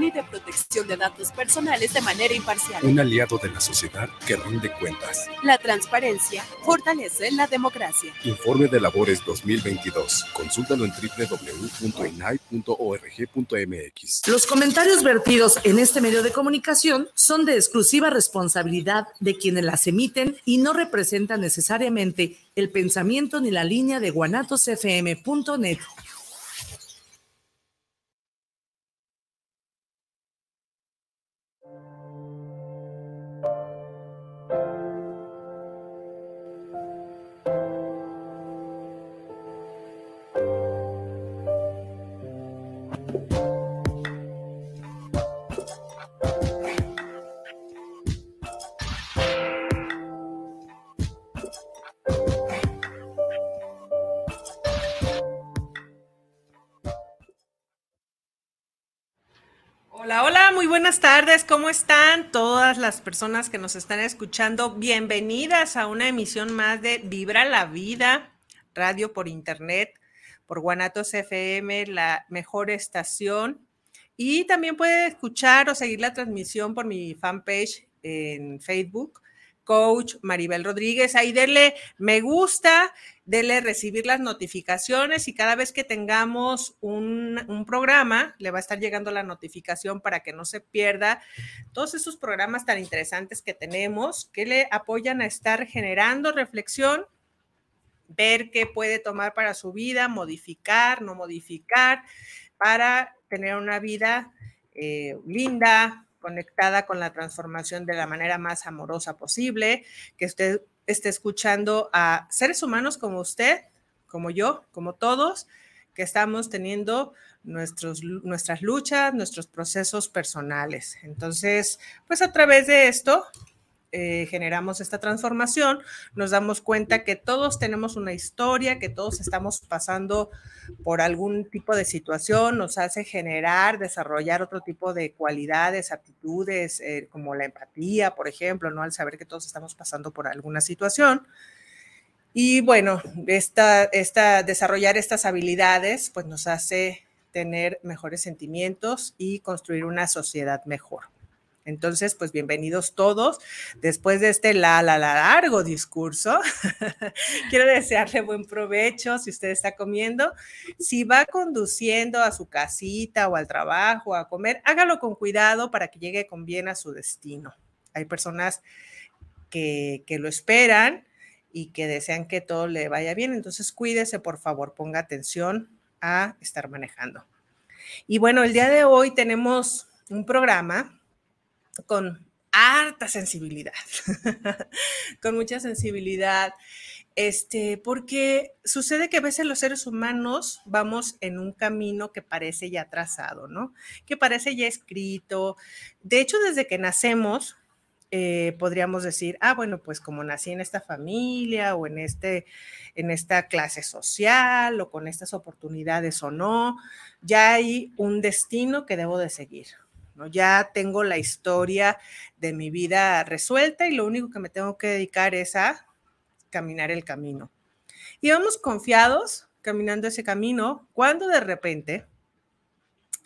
y de protección de datos personales de manera imparcial. Un aliado de la sociedad que rinde cuentas. La transparencia fortalece la democracia. Informe de labores 2022. Consúltalo en www.inai.org.mx. Los comentarios vertidos en este medio de comunicación son de exclusiva responsabilidad de quienes las emiten y no representan necesariamente el pensamiento ni la línea de guanatosfm.net. buenas tardes. ¿Cómo están todas las personas que nos están escuchando? Bienvenidas a una emisión más de Vibra la Vida, radio por internet, por Guanatos FM, la mejor estación. Y también puede escuchar o seguir la transmisión por mi fanpage en Facebook, Coach Maribel Rodríguez. Ahí denle me gusta, denle recibir las notificaciones y cada vez que tengamos un, programa, le va a estar llegando la notificación para que no se pierda todos esos programas tan interesantes que tenemos que le apoyan a estar generando reflexión, ver qué puede tomar para su vida, modificar, no modificar, para tener una vida eh, linda, conectada con la transformación de la manera más amorosa posible, que usted esté escuchando a seres humanos como usted, como yo, como todos, que estamos teniendo nuestros, nuestras luchas, nuestros procesos personales. Entonces, pues a través de esto eh, generamos esta transformación, nos damos cuenta que todos tenemos una historia, que todos estamos pasando por algún tipo de situación, nos hace generar, desarrollar otro tipo de cualidades, aptitudes, eh, como la empatía, por ejemplo, ¿no? Al saber que todos estamos pasando por alguna situación. Y bueno, esta, esta, desarrollar estas habilidades pues nos hace tener mejores sentimientos y construir una sociedad mejor. Entonces, pues bienvenidos todos. Después de este la, la, la largo discurso, quiero desearle buen provecho si usted está comiendo. Si va conduciendo a su casita o al trabajo a comer, hágalo con cuidado para que llegue con bien a su destino. Hay personas que, que lo esperan y que desean que todo le vaya bien. Entonces, cuídese, por favor, ponga atención a estar manejando. Y bueno, el día de hoy tenemos un programa con harta sensibilidad, con mucha sensibilidad, este, porque sucede que a veces los seres humanos vamos en un camino que parece ya trazado, ¿no? Que parece ya escrito. De hecho, desde que nacemos, eh, podríamos decir, ah, bueno, pues como nací en esta familia o en, este, en esta clase social o con estas oportunidades o no, ya hay un destino que debo de seguir, ya tengo la historia de mi vida resuelta y lo único que me tengo que dedicar es a caminar el camino. Y vamos confiados caminando ese camino cuando de repente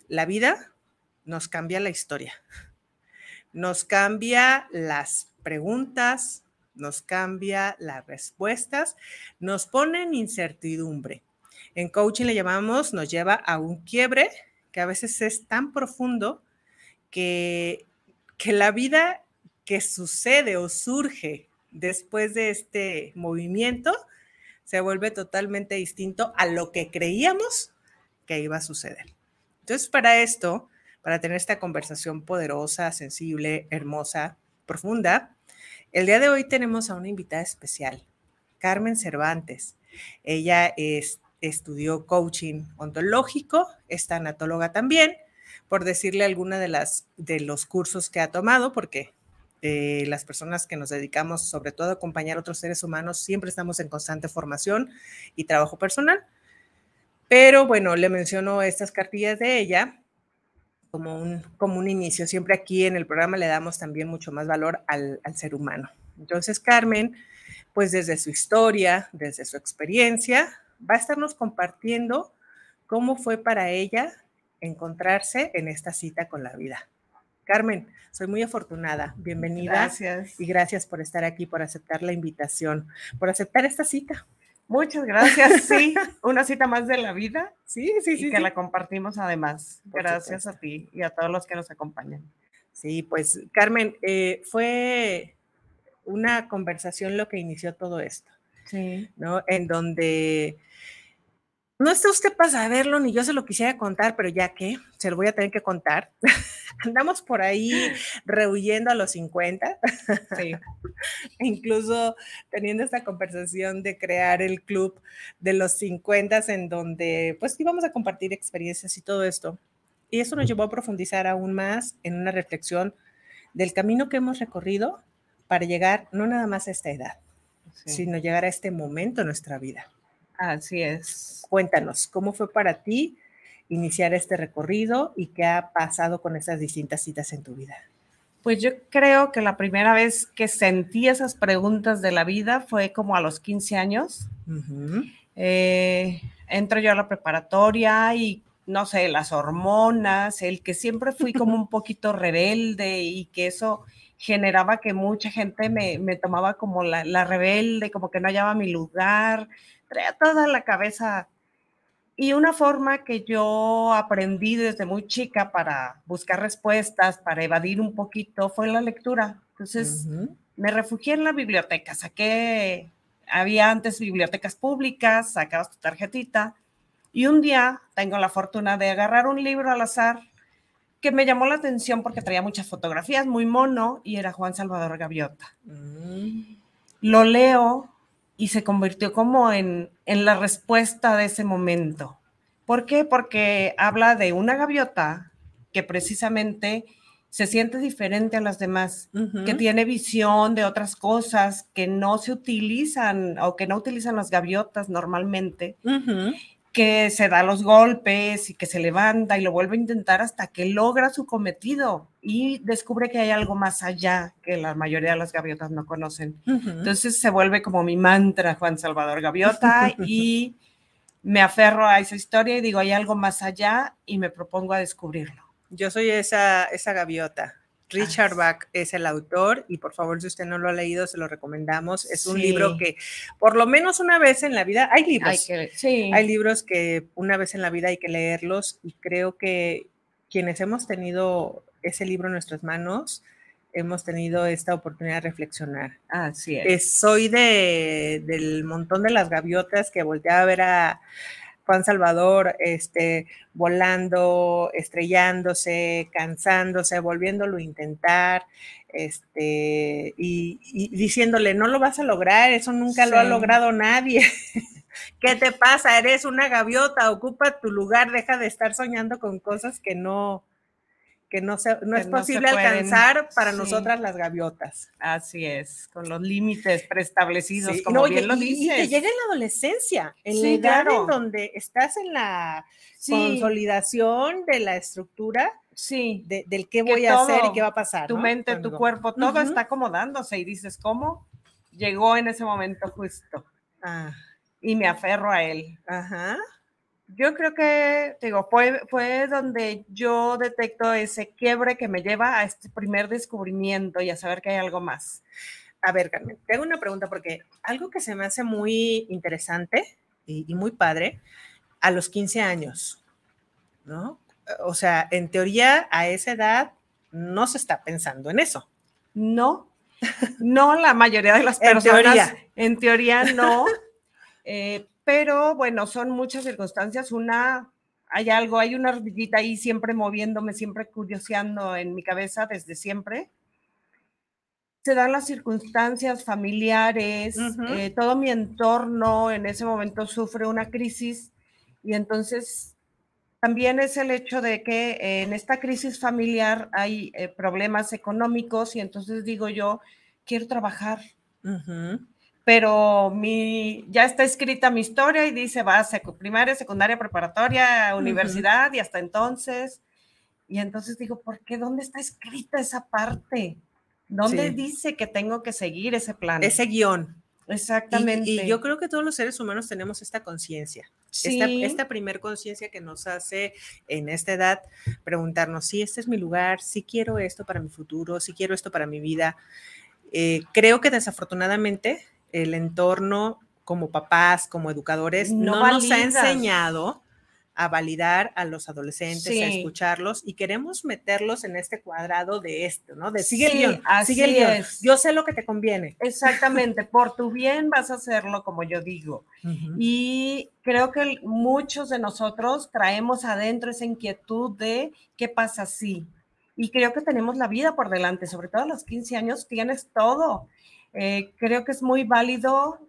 la vida nos cambia la historia, nos cambia las preguntas, nos cambia las respuestas, nos pone en incertidumbre. En coaching le llamamos, nos lleva a un quiebre que a veces es tan profundo que, la vida que sucede o surge después de este movimiento se vuelve totalmente distinto a lo que creíamos que iba a suceder. Entonces, para esto, para tener esta conversación poderosa, sensible, hermosa, profunda, el día de hoy tenemos a una invitada especial, Carmen Cervantes. Ella es, estudió coaching ontológico, es tanatóloga también, por decirle alguna de las de los cursos que ha tomado, porque eh, las personas que nos dedicamos sobre todo a acompañar a otros seres humanos siempre estamos en constante formación y trabajo personal. Pero bueno, le menciono estas cartillas de ella como un, como un inicio. Siempre aquí en el programa le damos también mucho más valor al, al ser humano. Entonces, Carmen, pues desde su historia, desde su experiencia, va a estarnos compartiendo cómo fue para ella encontrarse en esta cita con la vida. Carmen, soy muy afortunada. Bienvenida. Gracias. Y gracias por estar aquí, por aceptar la invitación, por aceptar esta cita. Muchas gracias. Sí, una cita más de la vida. Sí, sí, y sí. que sí. la compartimos además. Por gracias supuesto. a ti y a todos los que nos acompañan. Sí, pues Carmen, eh, fue una conversación lo que inició todo esto, Sí. ¿no? En donde no está usted para saberlo, ni yo se lo quisiera contar, pero ya que se lo voy a tener que contar. Andamos por ahí rehuyendo a los 50, Sí. incluso teniendo esta conversación de crear el club de los 50 en donde pues íbamos a compartir experiencias y todo esto. Y eso nos llevó a profundizar aún más en una reflexión del camino que hemos recorrido para llegar no nada más a esta edad, sí. sino llegar a este momento en nuestra vida. Así es. Cuéntanos, ¿cómo fue para ti iniciar este recorrido y qué ha pasado con esas distintas citas en tu vida? Pues yo creo que la primera vez que sentí esas preguntas de la vida fue como a los 15 años. Eh, entro yo a la preparatoria y no sé, las hormonas, el que siempre fui como un poquito rebelde y que eso generaba que mucha gente me, me tomaba como la, la rebelde, como que no hallaba mi lugar, traía toda la cabeza. Y una forma que yo aprendí desde muy chica para buscar respuestas, para evadir un poquito, fue la lectura. Entonces, me refugié en la biblioteca, saqué, había antes bibliotecas públicas, sacabas tu tarjetita y un día tengo la fortuna de agarrar un libro al azar que me llamó la atención porque traía muchas fotografías, muy mono, y era Juan Salvador Gaviota. Mm, Lo leo y se convirtió como en, en la respuesta de ese momento. ¿Por qué? Porque habla de una gaviota que precisamente se siente diferente a las demás que tiene visión de otras cosas que no se utilizan o que no utilizan las gaviotas normalmente. Que se da los golpes y que se levanta y lo vuelve a intentar hasta que logra su cometido y descubre que hay algo más allá que la mayoría de las gaviotas no conocen. Ujú. Entonces se vuelve como mi mantra Juan Salvador Gaviota y me aferro a esa historia y digo, hay algo más allá y me propongo a descubrirlo. Yo soy esa, esa gaviota. Richard Bach es el autor y por favor, si usted no lo ha leído, se lo recomendamos. Es un Sí. libro que por lo menos una vez en la vida, hay libros, Hay que, sí. hay libros que una vez en la vida hay que leerlos y creo que quienes hemos tenido ese libro en nuestras manos, hemos tenido esta oportunidad de reflexionar. Así es. Eh, soy de, del montón de las gaviotas que volteaba a ver a Juan Salvador este, volando, estrellándose, cansándose, volviéndolo a intentar, este, y, y diciéndole, no lo vas a lograr, eso nunca lo ha logrado nadie. ¿Qué te pasa? Eres una gaviota, ocupa tu lugar, deja de estar soñando con cosas que no, que no, se, no Que es no posible pueden. alcanzar para Sí. nosotras las gaviotas. Así es, con los límites preestablecidos, Sí, como no, bien y- lo y- Y dices. llega en la adolescencia, en la Sí, edad claro. en donde estás en la consolidación de la estructura sí, de- del qué Que voy a hacer y qué va a pasar. tu ¿no? mente, tu cuerpo, todo está acomodándose y dices, ¿cómo? Llegó en ese momento justo Ah, y me aferro a él. ajá. Yo creo que, digo, fue, fue donde yo detecto ese quiebre que me lleva a este primer descubrimiento y a saber que hay algo más. A ver, Carmen, te hago una pregunta porque algo que se me hace muy interesante y, y muy padre a los 15 años, ¿no? O sea, en teoría, a esa edad no se está pensando en eso. No, no la mayoría de las En personas. teoría. En teoría no. Eh, pero bueno, son muchas circunstancias. Una, hay algo, hay una ardillita ahí siempre moviéndome, siempre curioseando en mi cabeza desde siempre. Se dan las circunstancias familiares, eh, todo mi entorno en ese momento sufre una crisis y entonces también es el hecho de que eh, en esta crisis familiar hay eh, problemas económicos y entonces digo yo, quiero trabajar, Ujú. Pero mi, ya está escrita mi historia y dice, va a primaria, secundaria, preparatoria, universidad y hasta entonces. Y entonces digo, ¿por qué? ¿Dónde está escrita esa parte? ¿Dónde Sí. dice que tengo que seguir ese plan? Ese guion. Exactamente. Y, y, yo creo que todos los seres humanos tenemos esta conciencia, Sí. esta, esta primer conciencia que nos hace en esta edad preguntarnos si este es mi lugar, si quiero esto para mi futuro, si quiero esto para mi vida. Eh, creo que desafortunadamente el entorno como papás, como educadores, No no, nos ha enseñado a validar a los adolescentes, a escucharlos y queremos meterlos en este cuadrado de esto, ¿no? De sigue Sí, el guion, sigue el guion. Yo sé lo que te conviene. Exactamente, por tu bien vas a hacerlo como yo digo. Y creo que muchos de nosotros traemos adentro esa inquietud de qué pasa si. Y creo que tenemos la vida por delante, sobre todo a los 15 años tienes todo. Eh, creo que es muy válido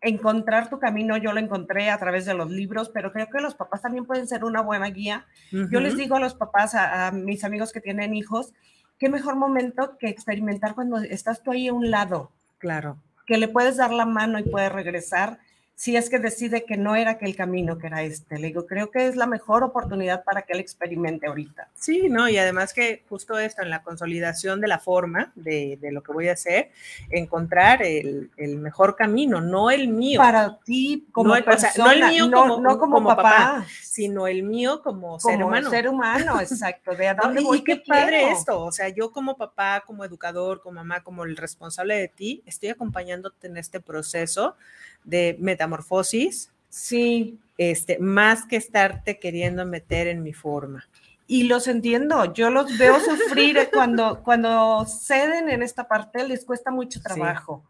encontrar tu camino. Yo lo encontré a través de los libros, pero creo que los papás también pueden ser una buena guía. Yo les digo a los papás, a, a mis amigos que tienen hijos, qué mejor momento que experimentar cuando estás tú ahí a un lado Claro. que le puedes dar la mano y puede regresar si es que decide que no era aquel camino, que era este. Le digo, creo que es la mejor oportunidad para que él experimente ahorita. Sí, no, y además que justo esto, en la consolidación de la forma de, de lo que voy a hacer, encontrar el, el mejor camino, no el mío, Para ti como No el- o sea, persona, no el mío no, como- no como, como papá, papá, sino el mío como, ser humano. ser humano, exacto. De dónde Y, voy, y qué qué padre quiero. esto, o sea, yo como papá, como educador, como mamá, como el responsable de ti, estoy acompañándote en este proceso de metamorfosis, Sí, este, más que estarte queriendo meter en mi forma. y los entiendo. Yo los veo sufrir cuando, cuando ceden en esta parte, les cuesta mucho trabajo.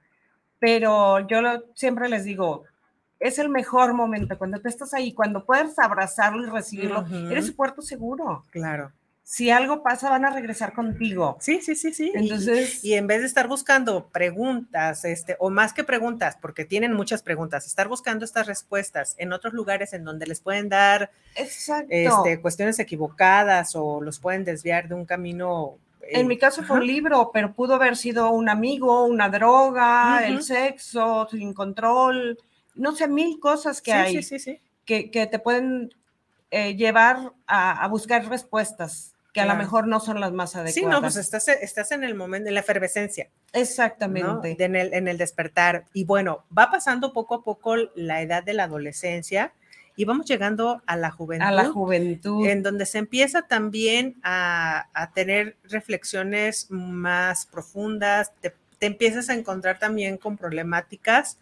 Pero yo lo- siempre les digo, es el mejor momento cuando tú estás ahí, cuando puedes abrazarlo y recibirlo, Ujú. eres su puerto seguro. Claro. Si algo pasa, van a regresar contigo. Sí, sí, sí, sí. Entonces, Y en vez de estar buscando preguntas, este, o más que preguntas, porque tienen muchas preguntas, estar buscando estas respuestas en otros lugares en donde les pueden dar exacto. este, cuestiones equivocadas o los pueden desviar de un camino. eh, en mi caso fue un libro, pero pudo haber sido un amigo, una droga, el sexo, sin control, no sé, mil cosas que Sí, hay sí, sí, sí. Que, que te pueden eh, llevar a, a buscar respuestas que a lo mejor no son las más adecuadas. Sí, no, pues estás, estás en el momento, en la efervescencia. Exactamente. En, el, en el despertar. Y bueno, va pasando poco a poco la edad de la adolescencia y vamos llegando a la juventud. a la juventud. en donde se empieza también a, a tener reflexiones más profundas, te, te empiezas a encontrar también con problemáticas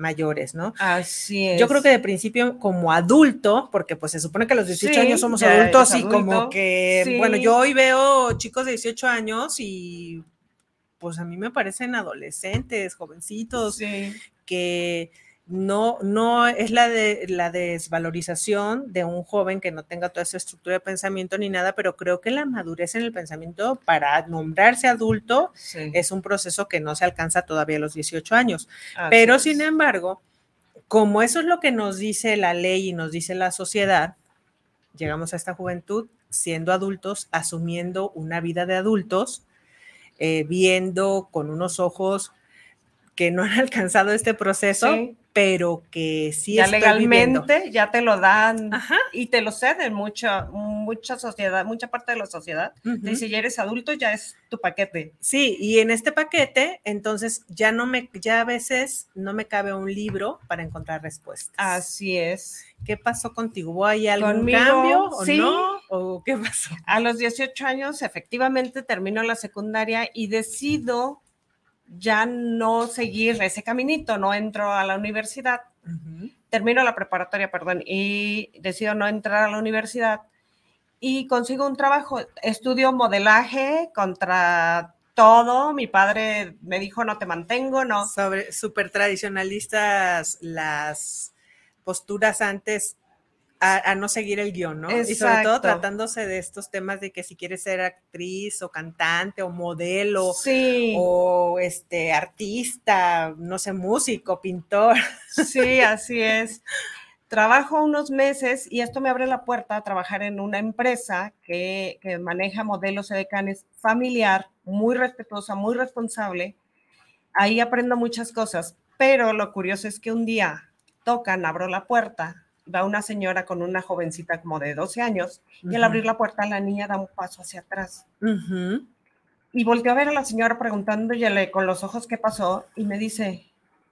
mayores, ¿no? Así es. Yo creo que de principio como adulto, porque pues se supone que a los 18 Sí, años somos adultos y como que, Sí. bueno, yo hoy veo chicos de 18 años y pues a mí me parecen adolescentes, jovencitos, Sí. que no, no es la, de, la desvalorización de un joven que no tenga toda esa estructura de pensamiento ni nada, pero creo que la madurez en el pensamiento para nombrarse adulto sí. es un proceso que no se alcanza todavía a los 18 años. Pero sin embargo, como eso es lo que nos dice la ley y nos dice la sociedad, llegamos a esta juventud siendo adultos, asumiendo una vida de adultos, eh, viendo con unos ojos que no han alcanzado este proceso, Sí. pero que sí ya estoy viviendo. legalmente ya te lo dan Ajá. y te lo ceden mucha mucha sociedad, mucha parte de la sociedad. Ujú. Dice, ya eres adulto, ya es tu paquete. Sí, y en este paquete, entonces ya no me, ya a veces no me cabe un libro para encontrar respuestas. Así es. ¿Qué pasó contigo? ¿Hubo ahí algún Conmigo, cambio o sí. no? ¿O qué pasó? A los 18 años, efectivamente, termino la secundaria y decido ya no seguir ese caminito, no entro a la universidad, termino la preparatoria, perdón, y decido no entrar a la universidad y consigo un trabajo. Estudio modelaje contra todo. Mi padre me dijo, no te mantengo, no. Sobre súper tradicionalistas las posturas antes a, a no seguir el guion, ¿no? Y sobre todo Exacto. tratándose de estos temas de que si quieres ser actriz o cantante o modelo Sí, o este artista, no sé, músico, pintor. sí, así es. Trabajo unos meses y esto me abre la puerta a trabajar en una empresa que, que maneja modelos edecanes familiar, muy respetuosa, muy responsable. Ahí aprendo muchas cosas, pero lo curioso es que un día tocan, abro la puerta, va una señora con una jovencita como de 12 años y al abrir la puerta la niña da un paso hacia atrás. Y volteo a ver a la señora preguntándole con los ojos qué pasó y me dice,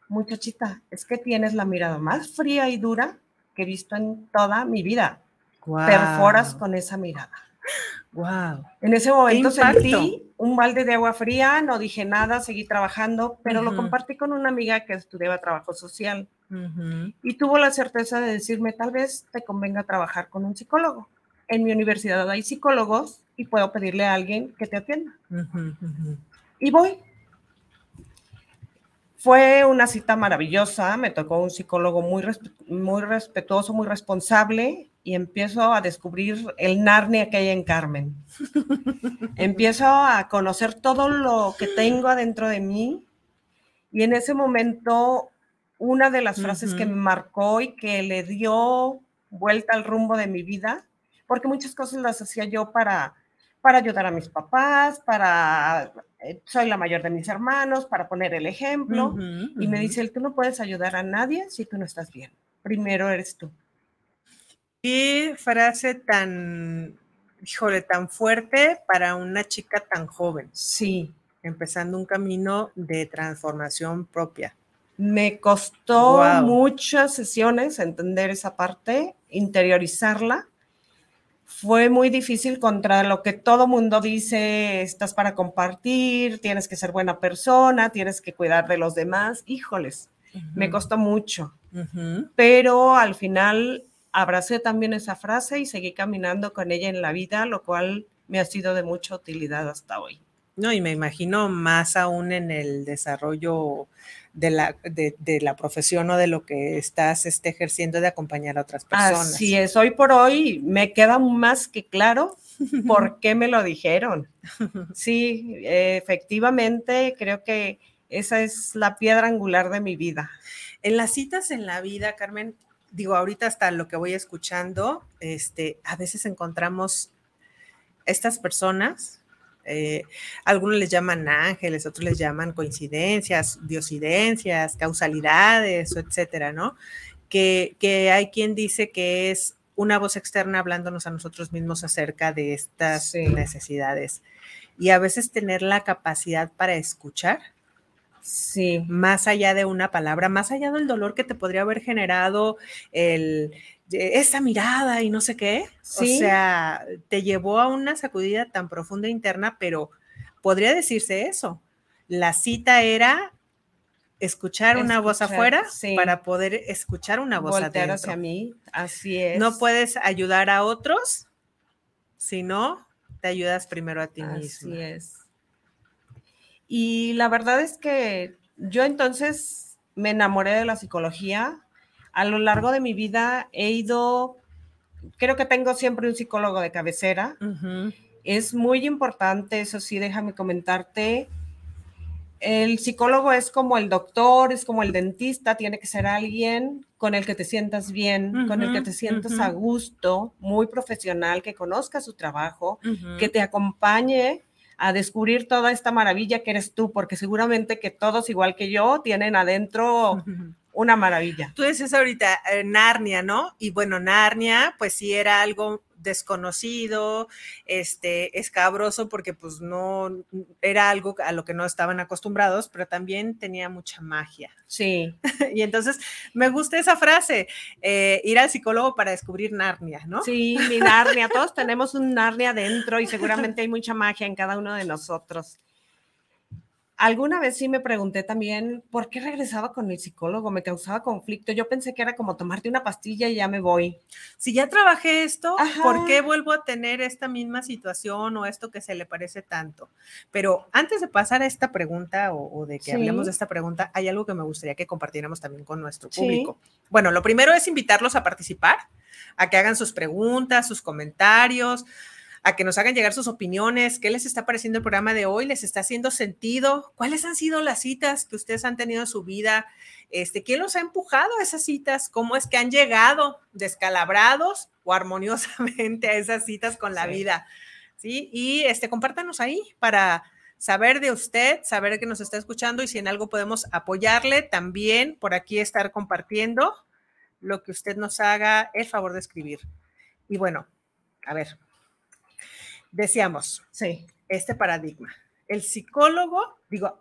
muchachita, es que tienes la mirada más fría y dura que he visto en toda mi vida. Perforas con esa mirada. Wow. En ese momento sentí un balde de agua fría, no dije nada, seguí trabajando, pero lo compartí con una amiga que estudiaba trabajo social y tuvo la certeza de decirme, tal vez te convenga trabajar con un psicólogo. En mi universidad hay psicólogos y puedo pedirle a alguien que te atienda. Y voy. Fue una cita maravillosa, me tocó un psicólogo muy, muy respetuoso, muy responsable y empiezo a descubrir el Narnia que hay en Carmen. empiezo a conocer todo lo que tengo adentro de mí y en ese momento una de las frases que me marcó y que le dio vuelta al rumbo de mi vida, porque muchas cosas las hacía yo para, para ayudar a mis papás, para, eh, soy la mayor de mis hermanos, para poner el ejemplo, y me dice, tú no puedes ayudar a nadie si tú no estás bien, primero eres tú. Qué frase tan, híjole, tan fuerte para una chica tan joven. Sí. Empezando un camino de transformación propia. Me costó muchas sesiones entender esa parte, interiorizarla. Fue muy difícil contra lo que todo mundo dice, estás para compartir, tienes que ser buena persona, tienes que cuidar de los demás. Híjoles, me costó mucho. Pero al final abracé también esa frase y seguí caminando con ella en la vida, lo cual me ha sido de mucha utilidad hasta hoy. No, y me imagino más aún en el desarrollo de la, de, la profesión o de lo que estás este, ejerciendo de acompañar a otras personas. Así es, hoy por hoy me queda más que claro por qué me lo dijeron. Sí, efectivamente, creo que esa es la piedra angular de mi vida. En las citas en la vida, Carmen, digo, ahorita hasta lo que voy escuchando, este, a veces encontramos estas personas eh, algunos les llaman ángeles, otros les llaman coincidencias, diosidencias, causalidades, etcétera, ¿no? Que, hay quien dice que es una voz externa hablándonos a nosotros mismos acerca de estas necesidades. Y a veces tener la capacidad para escuchar, Sí. Más allá de una palabra, más allá del dolor que te podría haber generado el, esa mirada y no sé qué. O sea, te llevó a una sacudida tan profunda interna, pero podría decirse eso. La cita era escuchar, una voz afuera para poder escuchar una voz Voltear hacia mí, así es. No puedes ayudar a otros si no te ayudas primero a ti mismo. Así es. Y la verdad es que yo entonces me enamoré de la psicología a lo largo de mi vida he ido, creo que tengo siempre un psicólogo de cabecera. Es muy importante, eso sí, déjame comentarte. El psicólogo es como el doctor, es como el dentista, tiene que ser alguien con el que te sientas bien, con el que te sientas a gusto, muy profesional, que conozca su trabajo, que te acompañe a descubrir toda esta maravilla que eres tú, porque seguramente que todos, igual que yo, tienen adentro una maravilla. Tú dices ahorita eh, Narnia, ¿no? Y bueno, Narnia, pues sí era algo desconocido, este, escabroso, porque pues no era algo a lo que no estaban acostumbrados, pero también tenía mucha magia. Sí. y entonces me gusta esa frase, eh, ir al psicólogo para descubrir Narnia, ¿no? Sí, mi Narnia, todos tenemos un Narnia dentro y seguramente hay mucha magia en cada uno de nosotros. Alguna vez sí me pregunté también por qué regresaba con el psicólogo, me causaba conflicto. Yo pensé que era como tomarte una pastilla y ya me voy. Si ya trabajé esto, ¿por qué vuelvo a tener esta misma situación o esto que se le parece tanto? Pero antes de pasar a esta pregunta o, de que hablemos de esta pregunta, hay algo que me gustaría que compartiéramos también con nuestro público. Bueno, lo primero es invitarlos a participar, a que hagan sus preguntas, sus comentarios a que nos hagan llegar sus opiniones, qué les está pareciendo el programa de hoy, les está haciendo sentido, cuáles han sido las citas que ustedes han tenido en su vida, este, quién los ha empujado a esas citas, cómo es que han llegado descalabrados o armoniosamente a esas citas con la vida, ¿sí? Y este, compártanos ahí para saber de usted, saber que nos está escuchando y si en algo podemos apoyarle, también por aquí estar compartiendo lo que usted nos haga el favor de escribir. Y bueno, a ver, decíamos, sí. este paradigma. El psicólogo, digo,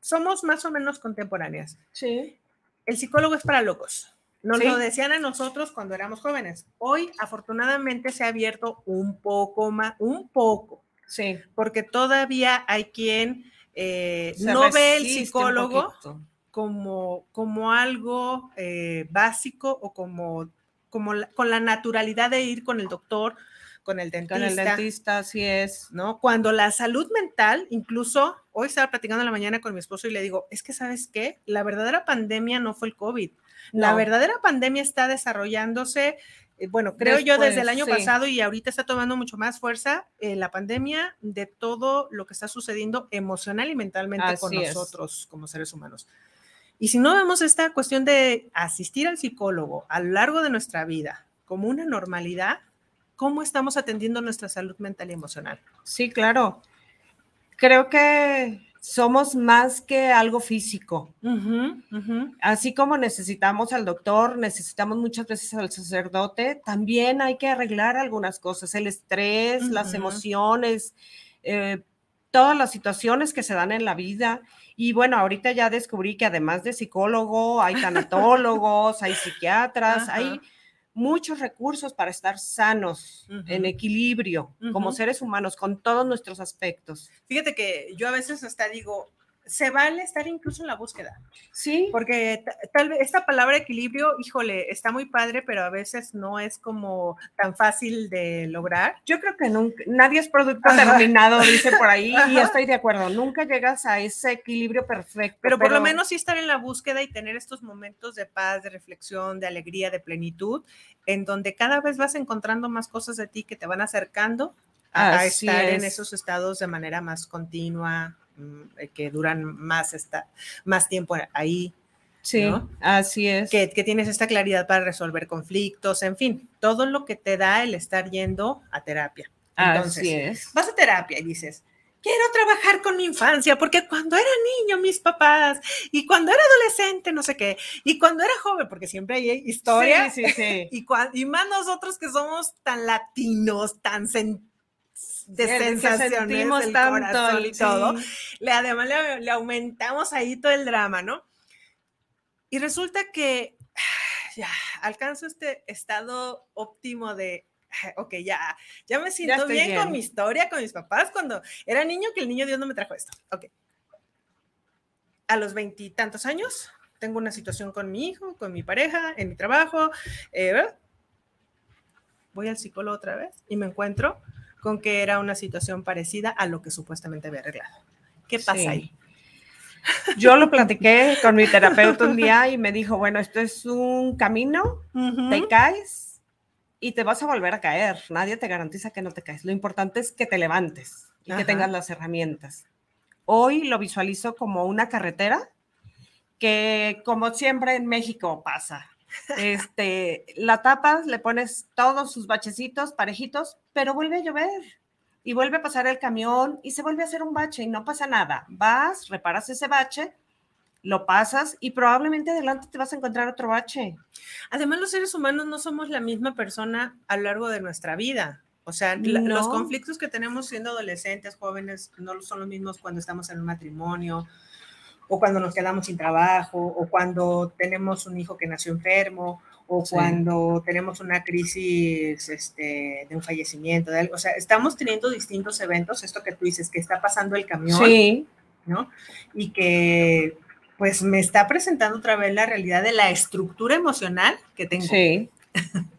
somos más o menos contemporáneas. Sí. El psicólogo es para locos. Nos Sí. lo decían a nosotros cuando éramos jóvenes. Hoy, afortunadamente, se ha abierto un poco más, un poco, Sí. porque todavía hay quien eh, no ve el psicólogo como, como algo eh, básico o como, como la- con la naturalidad de ir con el doctor, con el dentista. Con el dentista, así es. ¿no? Cuando la salud mental, incluso hoy estaba platicando en la mañana con mi esposo y le digo, es que sabes qué, la verdadera pandemia no fue el COVID. La No. verdadera pandemia está desarrollándose, eh, bueno, creo yo desde el año sí. pasado y ahorita está tomando mucho más fuerza eh, la pandemia de todo lo que está sucediendo emocional y mentalmente con es. nosotros como seres humanos. Y si no vemos esta cuestión de asistir al psicólogo a lo largo de nuestra vida como una normalidad, ¿cómo estamos atendiendo nuestra salud mental y emocional? Sí, claro. Creo que somos más que algo físico. Así como necesitamos al doctor, necesitamos muchas veces al sacerdote, también hay que arreglar algunas cosas, el estrés, las emociones, eh, todas las situaciones que se dan en la vida. Y bueno, ahorita ya descubrí que además de psicólogo, hay tanatólogos, hay psiquiatras, hay muchos recursos para estar sanos, en equilibrio, como seres humanos, con todos nuestros aspectos. Fíjate que yo a veces hasta digo, se vale estar incluso en la búsqueda, Sí, porque ta- tal vez esta palabra equilibrio, híjole, está muy padre, pero a veces no es como tan fácil de lograr. Yo creo que nunca, nadie es producto Ajá. terminado, dice por ahí, y estoy de acuerdo. Nunca llegas a ese equilibrio perfecto. Pero por lo menos sí estar en la búsqueda y tener estos momentos de paz, de reflexión, de alegría, de plenitud, en donde cada vez vas encontrando más cosas de ti que te van acercando a, estar en es. esos estados de manera más continua, que duran más, esta, más tiempo ahí, Sí, ¿no? así es. que, que tienes esta claridad para resolver conflictos, en fin, todo lo que te da el estar yendo a terapia. Entonces, así es. vas a terapia y dices, quiero trabajar con mi infancia, porque cuando era niño, mis papás, y cuando era adolescente, no sé qué, y cuando era joven, porque siempre hay historias, Sí, sí, sí. y, y más nosotros que somos tan latinos, tan sen- de sensaciones del tanto, corazón y sí. todo, le, además le, le aumentamos ahí todo el drama, ¿no? Y resulta que ya alcanzo este estado óptimo de, ok, ya, ya me siento estoy bien, con bien. mi historia, con mis papás, cuando era niño, que el niño Dios no me trajo esto. Ok. A los veintitantos años, tengo una situación con mi hijo, con mi pareja, en mi trabajo. eh, voy al psicólogo otra vez y me encuentro con que era una situación parecida a lo que supuestamente había arreglado. ¿Qué pasa Sí. ahí? Yo lo platiqué con mi terapeuta un día y me dijo, bueno, esto es un camino, te caes y te vas a volver a caer. Nadie te garantiza que no te caes. Lo importante es que te levantes y Ajá. que tengas las herramientas. Hoy lo visualizo como una carretera que, como siempre en México pasa, este, la tapas, le pones todos sus bachecitos parejitos, pero vuelve a llover y vuelve a pasar el camión y se vuelve a hacer un bache y no pasa nada. Vas, reparas ese bache, lo pasas y probablemente adelante te vas a encontrar otro bache. Además, los seres humanos no somos la misma persona a lo largo de nuestra vida. O sea, los conflictos que tenemos siendo adolescentes, jóvenes, no son los mismos cuando estamos en un matrimonio, o cuando nos quedamos sin trabajo, o cuando tenemos un hijo que nació enfermo, o Sí. cuando tenemos una crisis este, de un fallecimiento, de algo. O sea, estamos teniendo distintos eventos, esto que tú dices, que está pasando el camión, Sí, ¿no? Y que pues me está presentando otra vez la realidad de la estructura emocional que tengo, sí.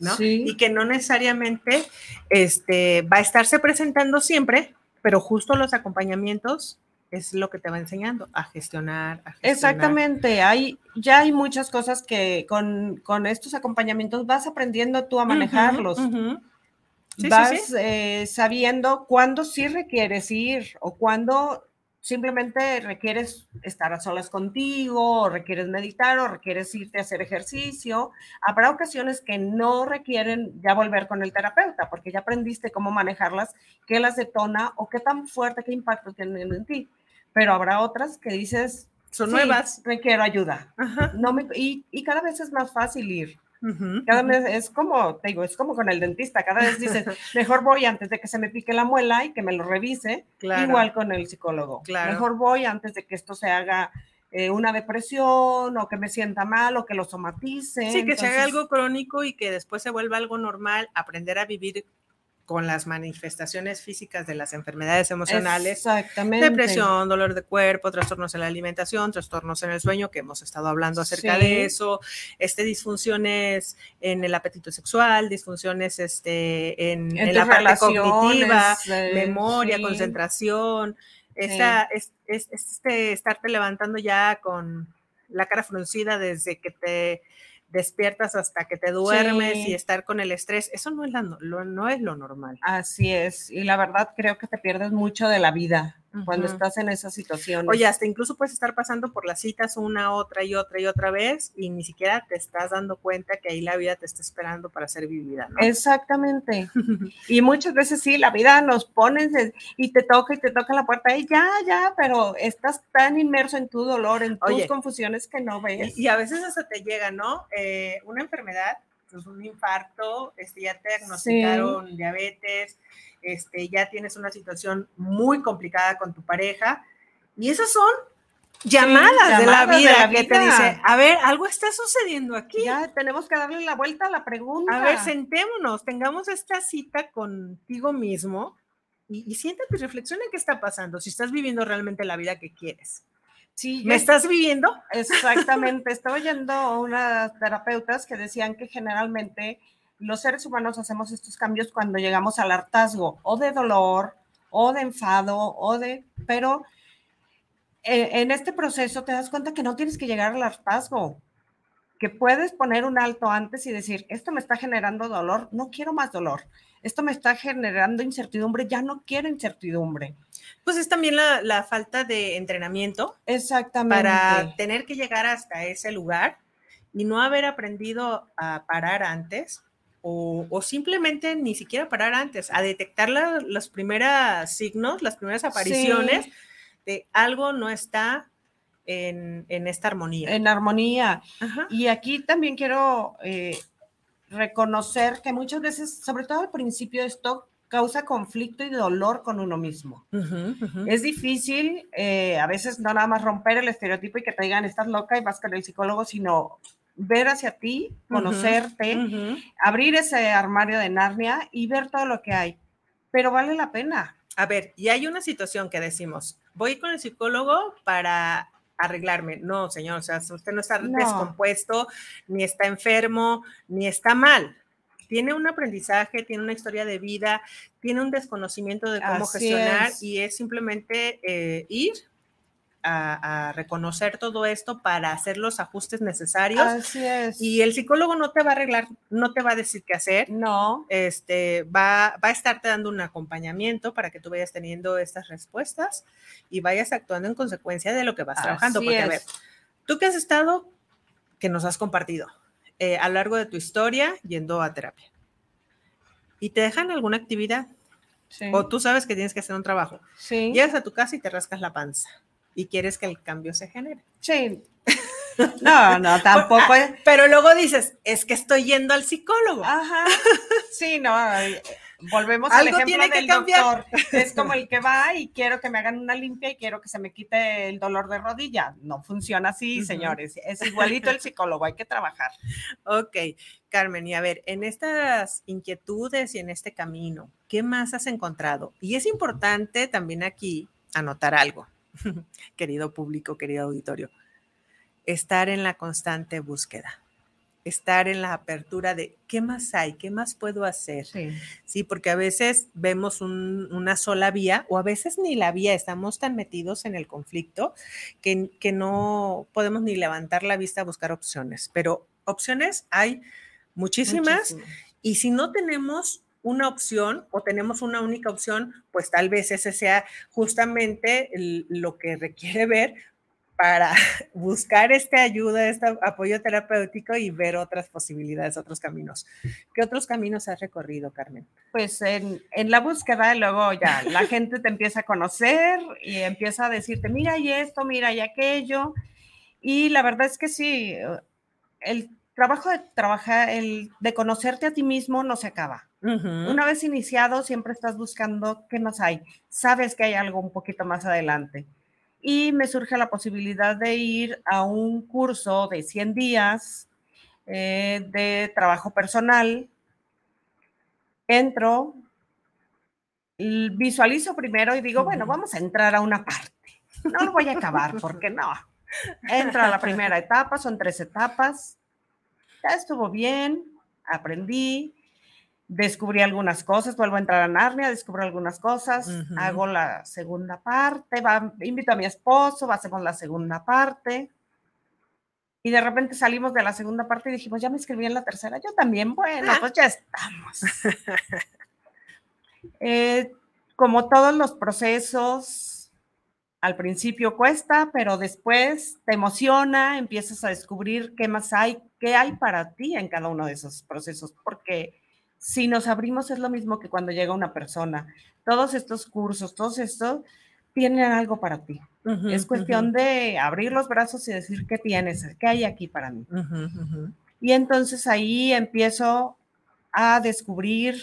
¿no? sí. Y que no necesariamente este, va a estarse presentando siempre, pero justo los acompañamientos es lo que te va enseñando a gestionar. A gestionar. Exactamente, hay, ya hay muchas cosas que con, con estos acompañamientos vas aprendiendo tú a manejarlos. Sí, vas sí. eh, sabiendo cuándo sí requieres ir o cuándo simplemente requieres estar a solas contigo, o requieres meditar, o requieres irte a hacer ejercicio. Habrá ocasiones que no requieren ya volver con el terapeuta, porque ya aprendiste cómo manejarlas, qué las detona o qué tan fuerte, qué impacto tienen en ti. Pero habrá otras que dices, Son "Sí, nuevas. requiero ayuda. Ajá. No me, y, y cada vez es más fácil ir. Cada vez es como, te digo, es como con el dentista. Cada vez dices, mejor voy antes de que se me pique la muela y que me lo revise. Claro. Igual con el psicólogo. Claro. Mejor voy antes de que esto se haga eh, una depresión o que me sienta mal o que lo somatice. Sí, que se haga algo crónico y que después se vuelva algo normal, aprender a vivir con las manifestaciones físicas de las enfermedades emocionales. Exactamente. Depresión, dolor de cuerpo, trastornos en la alimentación, trastornos en el sueño, que hemos estado hablando acerca Sí. de eso, este, disfunciones en el apetito sexual, disfunciones este, en, la parte cognitiva, eh, memoria, sí. concentración, esta, es, es- es este, estarte levantando ya con la cara fruncida desde que te despiertas hasta que te duermes Sí. y estar con el estrés, eso no es, la lo, no es lo normal. Así es. Y la verdad creo que te pierdes mucho de la vida cuando estás en esa situación. Oye, hasta incluso puedes estar pasando por las citas una, otra y otra y otra vez y ni siquiera te estás dando cuenta que ahí la vida te está esperando para ser vivida, ¿no? Exactamente. Y muchas veces sí, la vida nos pone y te toca y te toca la puerta y ya, ya, pero estás tan inmerso en tu dolor, en tus Oye, confusiones que no ves. Y, y a veces hasta te llega, ¿no? Eh, una enfermedad, pues un infarto, este, ya te diagnosticaron diabetes, este, ya tienes una situación muy complicada con tu pareja, y esas son llamadas, de, la llamadas de vida la que te vida. dice, a ver, algo está sucediendo aquí. Ya tenemos que darle la vuelta a la pregunta. A ver, sentémonos, tengamos esta cita contigo mismo y, y siéntate y reflexiona qué está pasando, si estás viviendo realmente la vida que quieres. Sí, ¿Me estás viviendo? Exactamente. Estaba oyendo a unas terapeutas que decían que generalmente los seres humanos hacemos estos cambios cuando llegamos al hartazgo o de dolor o de enfado o de... Pero eh, en este proceso te das cuenta que no tienes que llegar al hartazgo, que puedes poner un alto antes y decir, esto me está generando dolor, no quiero más dolor. Esto me está generando incertidumbre, ya no quiero incertidumbre. Pues es también la, la falta de entrenamiento Exactamente. para tener que llegar hasta ese lugar y no haber aprendido a parar antes o, o simplemente ni siquiera parar antes, a detectar la- los primeros signos, las primeras apariciones Sí. de algo no está en, en esta armonía. en armonía. Ajá. Y aquí también quiero eh, reconocer que muchas veces, sobre todo al principio, esto causa conflicto y dolor con uno mismo. Es difícil eh, a veces no nada más romper el estereotipo y que te digan estás loca y vas con el psicólogo, sino ver hacia ti, conocerte, abrir ese armario de Narnia y ver todo lo que hay. Pero vale la pena. A ver, y hay una situación que decimos, voy con el psicólogo para arreglarme. No, señor, o sea, usted no está No. descompuesto, ni está enfermo, ni está mal. Tiene un aprendizaje, tiene una historia de vida, tiene un desconocimiento de cómo Así gestionar es. y es simplemente eh, ir a, a reconocer todo esto para hacer los ajustes necesarios. Así es. Y el psicólogo no te va a arreglar, no te va a decir qué hacer, no, este, va, va a estarte dando un acompañamiento para que tú vayas teniendo estas respuestas y vayas actuando en consecuencia de lo que vas trabajando. Porque, a ver, tú que has estado, que nos has compartido eh, a lo largo de tu historia yendo a terapia y te dejan alguna actividad sí, o tú sabes que tienes que hacer un trabajo, sí, llegas a tu casa y te rascas la panza y quieres que el cambio se genere. sí. No, no, tampoco es. Pero luego dices, es que estoy yendo al psicólogo. Ajá. Sí, no. Volvemos al Algo ejemplo tiene que del cambiar. doctor. Es como el que va y quiero que me hagan una limpia y quiero que se me quite el dolor de rodilla. No funciona así, señores. Es igualito el psicólogo, hay que trabajar. Ok, Carmen, y a ver, en estas inquietudes y en este camino, ¿qué más has encontrado? Y es importante también aquí anotar algo, querido público, querido auditorio, estar en la constante búsqueda, estar en la apertura de qué más hay, qué más puedo hacer. Sí. Sí, porque a veces vemos un- una sola vía o a veces ni la vía, estamos tan metidos en el conflicto que, que no podemos ni levantar la vista a buscar opciones, pero opciones hay muchísimas Muchísimo. y si no tenemos una opción o tenemos una única opción, pues tal vez ese sea justamente el- lo que requiere ver para buscar esta ayuda, este apoyo terapéutico y ver otras posibilidades, otros caminos. ¿Qué otros caminos has recorrido, Carmen? Pues en, en la búsqueda, luego ya la gente te empieza a conocer y empieza a decirte, mira y esto, mira y aquello. Y la verdad es que sí, el trabajo de trabajar, el de conocerte a ti mismo no se acaba. Una vez iniciado, siempre estás buscando qué más hay. Sabes que hay algo un poquito más adelante. Y me surge la posibilidad de ir a un curso de 100 días eh, de trabajo personal. Entro, visualizo primero y digo, bueno, vamos a entrar a una parte. No lo voy a acabar, porque no. Entro a la primera etapa, son tres etapas. Ya estuvo bien, aprendí, descubrí algunas cosas, vuelvo a entrar a Narnia, descubro algunas cosas, hago la segunda parte, invito a mi esposo, hacemos la segunda parte. Y de repente salimos de la segunda parte y dijimos, ya me escribí en la tercera, yo también, bueno, pues ya estamos. Eh, como todos los procesos, al principio cuesta, pero después te emociona, empiezas a descubrir qué más hay, qué hay para ti en cada uno de esos procesos, porque si nos abrimos es lo mismo que cuando llega una persona. Todos estos cursos, todos estos tienen algo para ti. es cuestión de abrir los brazos y decir qué tienes, qué hay aquí para mí. y entonces ahí empiezo a descubrir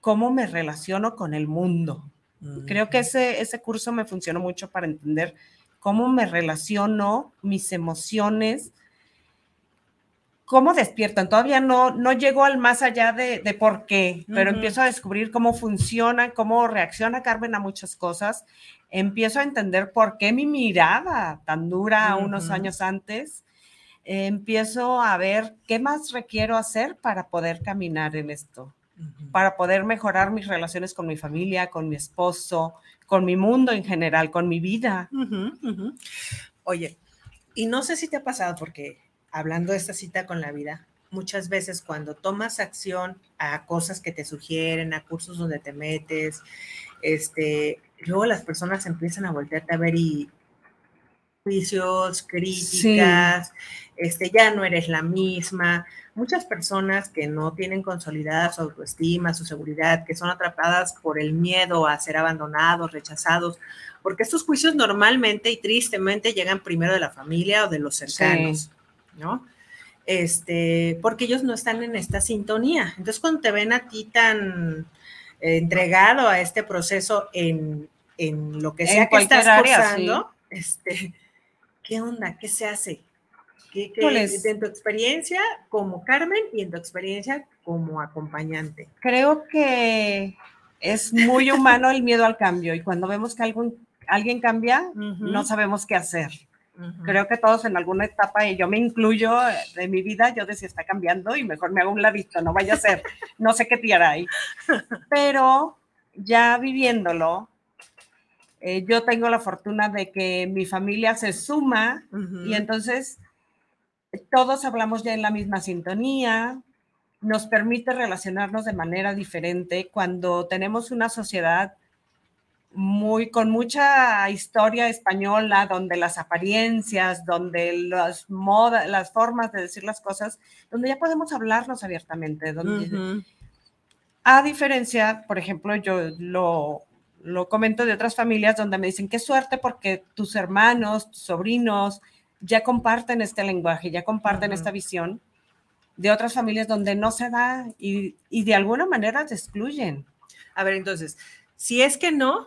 cómo me relaciono con el mundo. Creo que ese, ese curso me funcionó mucho para entender cómo me relaciono, mis emociones, cómo despiertan. Todavía no, no llego al más allá de, por qué, pero empiezo a descubrir cómo funciona, cómo reacciona Carmen a muchas cosas. Empiezo a entender por qué mi mirada tan dura unos años antes. empiezo a ver qué más requiero hacer para poder caminar en esto, para poder mejorar mis relaciones con mi familia, con mi esposo, con mi mundo en general, con mi vida. Oye, y no sé si te ha pasado porque hablando de esta cita con la vida, muchas veces cuando tomas acción a cosas que te sugieren, a cursos donde te metes, este, luego las personas empiezan a voltearte a ver y juicios, críticas, este, ya no eres la misma. Muchas personas que no tienen consolidada su autoestima, su seguridad, que son atrapadas por el miedo a ser abandonados, rechazados, porque estos juicios normalmente y tristemente llegan primero de la familia o de los cercanos. ¿no? Este, porque ellos no están en esta sintonía. Entonces, cuando te ven a ti tan eh, entregado a este proceso en, lo que sea que estás cursando, este, ¿qué onda? ¿Qué se hace? ¿Qué, en tu experiencia como Carmen y en tu experiencia como acompañante? Creo que es muy humano el miedo al cambio y cuando vemos que alguien cambia, no sabemos qué hacer. Creo que todos en alguna etapa, y yo me incluyo de mi vida, yo decía, está cambiando y mejor me hago un ladito, no vaya a ser, no sé qué tirar ahí. Pero ya viviéndolo, eh, yo tengo la fortuna de que mi familia se suma y entonces todos hablamos ya en la misma sintonía, nos permite relacionarnos de manera diferente cuando tenemos una sociedad muy, con mucha historia española, donde las apariencias, donde las modas, las formas de decir las cosas, donde ya podemos hablarnos abiertamente. Donde, A diferencia, por ejemplo, yo lo, lo comento de otras familias donde me dicen, qué suerte porque tus hermanos, tus sobrinos, ya comparten este lenguaje, ya comparten esta visión de otras familias donde no se da y, y de alguna manera te excluyen. A ver, entonces, si es que no,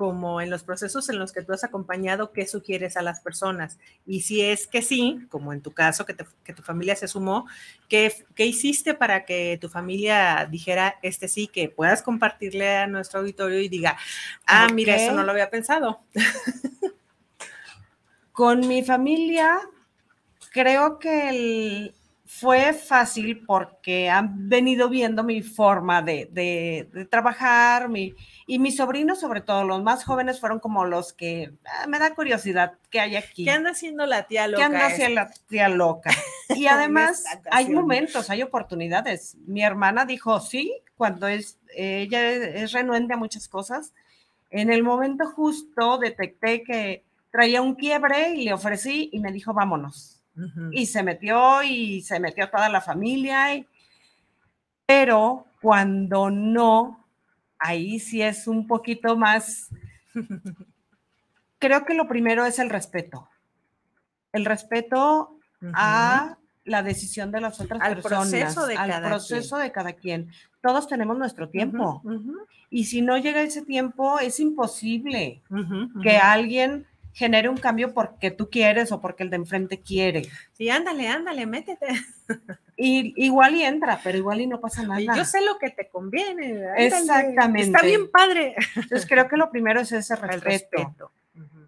como en los procesos en los que tú has acompañado, qué sugieres a las personas. Y si es que sí, como en tu caso, que, tu familia se sumó, ¿qué, ¿qué, hiciste para que tu familia dijera este sí, que puedas compartirle a nuestro auditorio y diga, ah, mira, eso no lo había pensado? Con mi familia, creo que el, fue fácil porque han venido viendo mi forma de, trabajar mi, y mis sobrinos, sobre todo los más jóvenes, fueron como los que ah, me da curiosidad qué hay aquí. ¿Qué anda haciendo la tía loca? ¿Qué anda haciendo la tía loca? Y además hay momentos, hay oportunidades. Mi hermana dijo sí, cuando es, ella es renuente a muchas cosas. En el momento justo detecté que traía un quiebre y le ofrecí y me dijo vámonos y se metió y se metió toda la familia. pero cuando no, ahí sí es un poquito más... Creo que lo primero es el respeto. El respeto a la decisión de las otras Al personas, proceso de al cada proceso quien. de cada quien. Todos tenemos nuestro tiempo. Y si no llega ese tiempo, es imposible que alguien genere un cambio porque tú quieres o porque el de enfrente quiere. Sí, ándale, ándale, métete. Y igual y entra, pero igual y no pasa nada. yo sé lo que te conviene. ándale. Exactamente. Está bien padre. Entonces creo que lo primero es ese El respeto.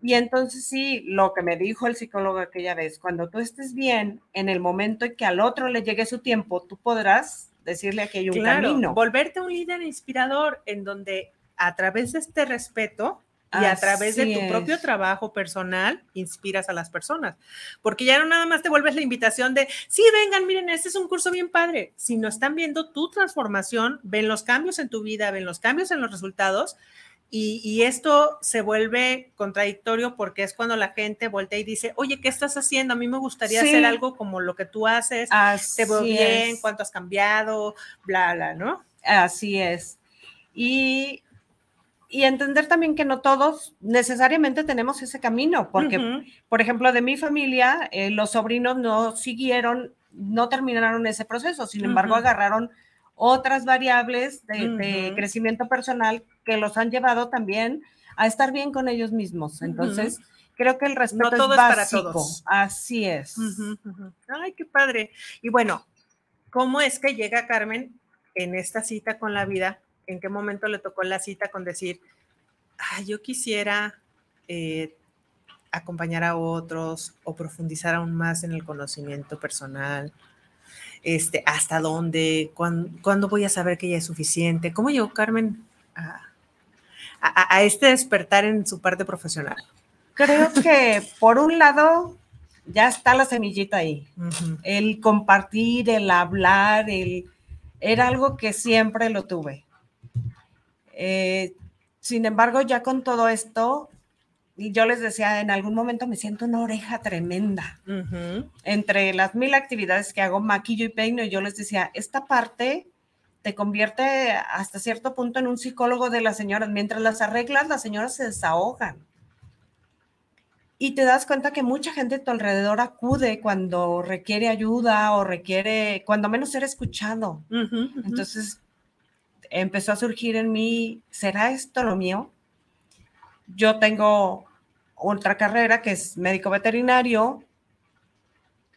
Y entonces sí, lo que me dijo el psicólogo aquella vez, cuando tú estés bien, en el momento en que al otro le llegue su tiempo, tú podrás decirle que hay un Claro, camino. volverte un líder inspirador en donde a través de este respeto y a través de Así tu es. propio trabajo personal inspiras a las personas. Porque ya no nada más te vuelves la invitación de, sí, vengan, miren, este es un curso bien padre, sino están viendo tu transformación, ven los cambios en tu vida, ven los cambios en los resultados. Y, y esto se vuelve contradictorio porque es cuando la gente voltea y dice, oye, ¿qué estás haciendo? A mí me gustaría Sí. hacer algo como lo que tú haces, te veo Así bien, es. cuánto has cambiado, bla, bla, ¿no? Así es. Y, y entender también que no todos necesariamente tenemos ese camino, porque, por ejemplo, de mi familia, eh, los sobrinos no siguieron, no terminaron ese proceso, sin embargo, agarraron otras variables de, crecimiento personal que los han llevado también a estar bien con ellos mismos. Entonces, creo que el respeto todo es es para básico. todos. Así es. Ay, qué padre. Y bueno, ¿cómo es que llega Carmen en esta cita con la vida? ¿En qué momento le tocó la cita con decir, "Ay, yo quisiera eh, acompañar a otros o profundizar aún más en el conocimiento personal? Este, ¿Hasta dónde? ¿Cuán- ¿Cuándo, voy a saber que ya es suficiente? ¿Cómo llegó Carmen a, a- a este despertar en su parte profesional? Creo que por un lado ya está la semillita ahí. El compartir, el hablar, el, era algo que siempre lo tuve. Eh, sin embargo, ya con todo esto, y yo les decía, en algún momento me siento una oreja tremenda. Ujú. Entre las mil actividades que hago, maquillo y peino, y yo les decía, esta parte te convierte hasta cierto punto en un psicólogo de las señoras. Mientras las arreglas, las señoras se desahogan. Y te das cuenta que mucha gente a tu alrededor acude cuando requiere ayuda o requiere, cuando menos ser escuchado. Ujú, ujú. Entonces empezó a surgir en mí, ¿será esto lo mío? Yo tengo otra carrera que es médico veterinario,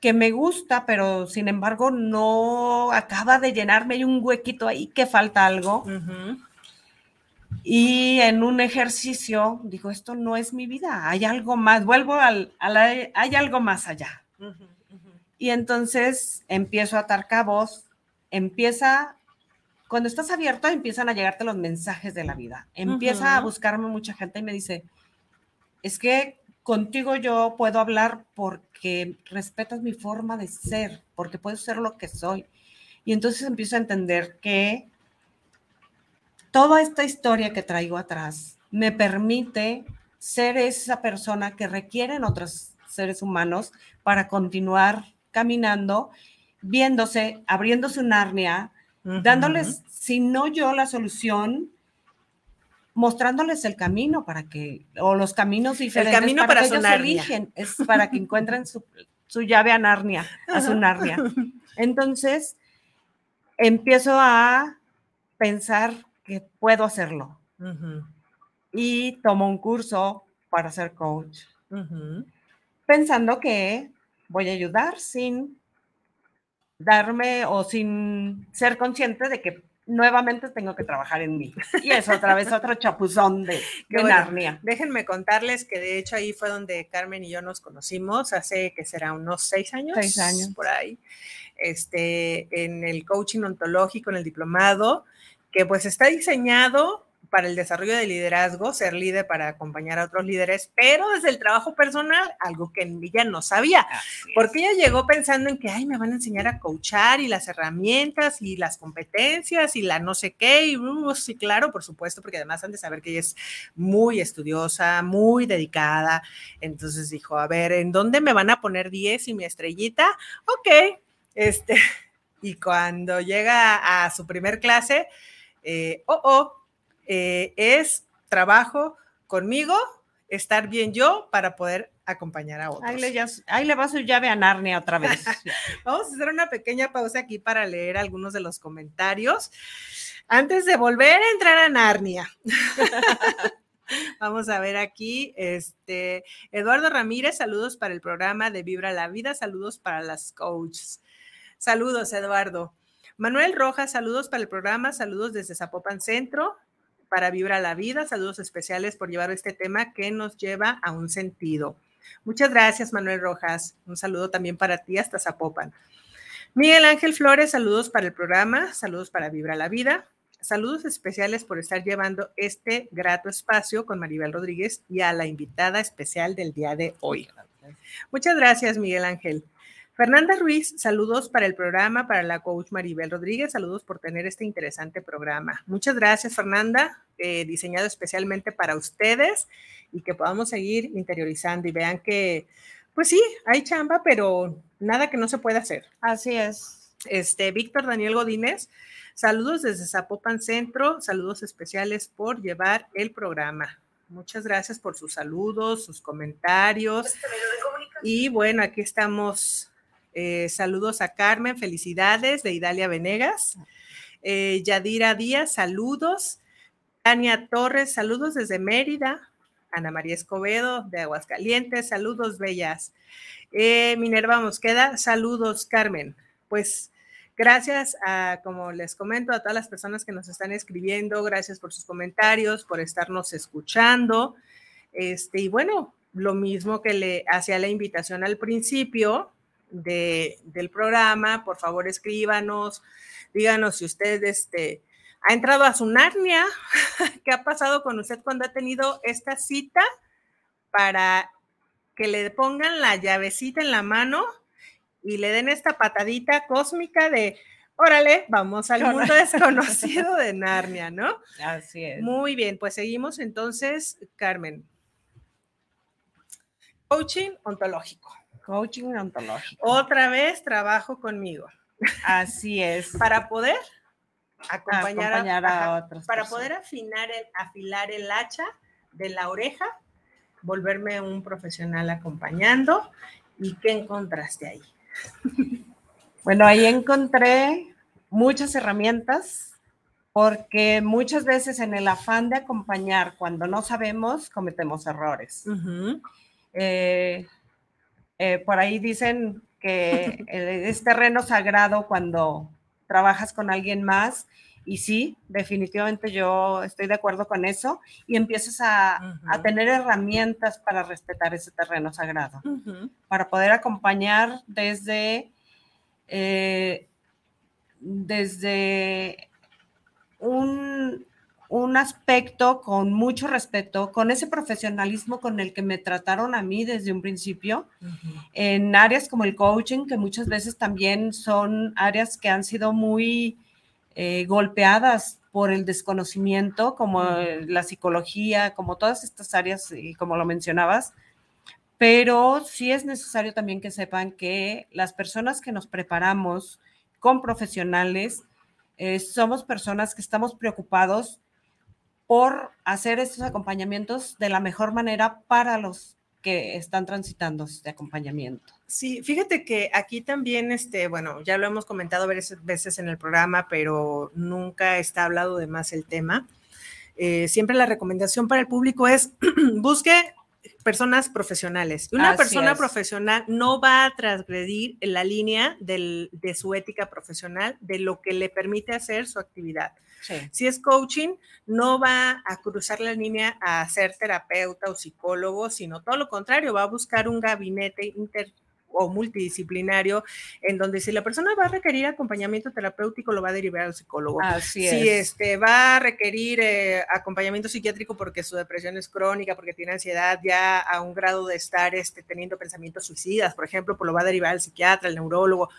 que me gusta, pero sin embargo no acaba de llenarme, hay un huequito ahí que falta algo. Ujú. Y en un ejercicio digo, esto no es mi vida, hay algo más, vuelvo al, a la- hay algo más allá. Ujú, ujú. Y entonces empiezo a atar cabos, empieza, cuando estás abierto empiezan a llegarte los mensajes de la vida. Empieza a buscarme mucha gente y me dice, es que contigo yo puedo hablar porque respetas mi forma de ser, porque puedo ser lo que soy. Y entonces empiezo a entender que toda esta historia que traigo atrás me permite ser esa persona que requieren otros seres humanos para continuar caminando, viéndose, abriéndose un arnia, dándoles, si no yo la solución, mostrándoles el camino para que, o los caminos diferentes camino para que su ellos Narnia. eligen, es para que encuentren su, su llave a Narnia, a su Narnia. Entonces, empiezo a pensar que puedo hacerlo y tomo un curso para ser coach, pensando que voy a ayudar sin darme o sin ser consciente de que nuevamente tengo que trabajar en mí. Y es otra vez otro chapuzón de, de bueno. Narnia. Déjenme contarles que de hecho ahí fue donde Carmen y yo nos conocimos hace que será unos seis años. Seis años. Por ahí. Este, en el coaching ontológico, en el diplomado, que pues está diseñado para el desarrollo de liderazgo, ser líder para acompañar a otros líderes, pero desde el trabajo personal, algo que ella no sabía. Porque ella llegó pensando en que, ay, me van a enseñar a coachar y las herramientas y las competencias y la no sé qué. Y uh, sí, claro, por supuesto, porque además han de saber que ella es muy estudiosa, muy dedicada. Entonces dijo, a ver, ¿en dónde me van a poner 10 y mi estrellita? Ok. Este, y cuando llega a su primer clase, eh, oh, oh, eh, es trabajo conmigo, estar bien yo para poder acompañar a otros. Ahí le, ya- ahí le va su llave a Narnia otra vez. Vamos a hacer una pequeña pausa aquí para leer algunos de los comentarios antes de volver a entrar a Narnia. Vamos a ver aquí, este, Eduardo Ramírez, saludos para el programa de Vibra la Vida, saludos para las coaches. Saludos, Eduardo. Manuel Rojas, saludos para el programa, saludos desde Zapopan Centro, para Vibra la Vida, saludos especiales por llevar este tema que nos lleva a un sentido. Muchas gracias, Manuel Rojas. Un saludo también para ti hasta Zapopan. Miguel Ángel Flores, saludos para el programa, saludos para Vibra la Vida. Saludos especiales por estar llevando este grato espacio con Maribel Rodríguez y a la invitada especial del día de hoy. Muchas gracias, Miguel Ángel. Fernanda Ruiz, saludos para el programa, para la coach Maribel Rodríguez, saludos por tener este interesante programa. Muchas gracias, Fernanda, eh, diseñado especialmente para ustedes y que podamos seguir interiorizando y vean que, pues sí, hay chamba, pero nada que no se pueda hacer. Así es. Este, Víctor Daniel Godínez, saludos desde Zapopan Centro, saludos especiales por llevar el programa. Muchas gracias por sus saludos, sus comentarios. Y bueno, aquí estamos. Eh, saludos a Carmen, felicidades de Idalia Venegas. Eh, Yadira Díaz, saludos. Tania Torres, saludos desde Mérida. Ana María Escobedo de Aguascalientes, saludos bellas. Eh, Minerva Mosqueda, saludos Carmen. Pues gracias a, como les comento, a todas las personas que nos están escribiendo, gracias por sus comentarios, por estarnos escuchando. Este, y bueno, lo mismo que le hacía la invitación al principio de, del programa, por favor escríbanos, díganos si usted este, ha entrado a su Narnia, qué ha pasado con usted cuando ha tenido esta cita para que le pongan la llavecita en la mano y le den esta patadita cósmica de, órale, vamos al mundo desconocido de Narnia, ¿no? Así es. Muy bien, pues seguimos entonces, Carmen. Coaching ontológico. Coaching ontológico. Otra vez trabajo conmigo Así es. para poder acompañar, a- Acompañar a ajá, otras para personas. poder afinar el, afilar el hacha de la oreja, volverme un profesional acompañando. ¿Y qué encontraste ahí? Bueno, ahí encontré muchas herramientas porque muchas veces en el afán de acompañar, cuando no sabemos, cometemos errores. Eh, eh, por ahí dicen que es terreno sagrado cuando trabajas con alguien más y sí, definitivamente yo estoy de acuerdo con eso y empiezas a, a tener herramientas para respetar ese terreno sagrado para poder acompañar desde, eh, desde un, un aspecto con mucho respeto, con ese profesionalismo con el que me trataron a mí desde un principio, en áreas como el coaching, que muchas veces también son áreas que han sido muy eh, golpeadas por el desconocimiento, como la psicología, como todas estas áreas, y como lo mencionabas, pero sí es necesario también que sepan que las personas que nos preparamos con profesionales, eh, somos personas que estamos preocupados por hacer estos acompañamientos de la mejor manera para los que están transitando este acompañamiento. Sí, fíjate que aquí también, este, bueno, ya lo hemos comentado varias veces en el programa, pero nunca está hablado de más el tema. Eh, siempre la recomendación para el público es busque personas profesionales. Una Así persona es. profesional no va a transgredir la línea del- de su ética profesional, de lo que le permite hacer su actividad. Si es coaching, no va a cruzar la línea a ser terapeuta o psicólogo, sino todo lo contrario, va a buscar un gabinete inter o multidisciplinario en donde si la persona va a requerir acompañamiento terapéutico lo va a derivar al psicólogo. Así si es. este va a requerir eh, acompañamiento psiquiátrico porque su depresión es crónica, porque tiene ansiedad ya a un grado de estar este, teniendo pensamientos suicidas, por ejemplo, pues lo va a derivar al psiquiatra, al neurólogo.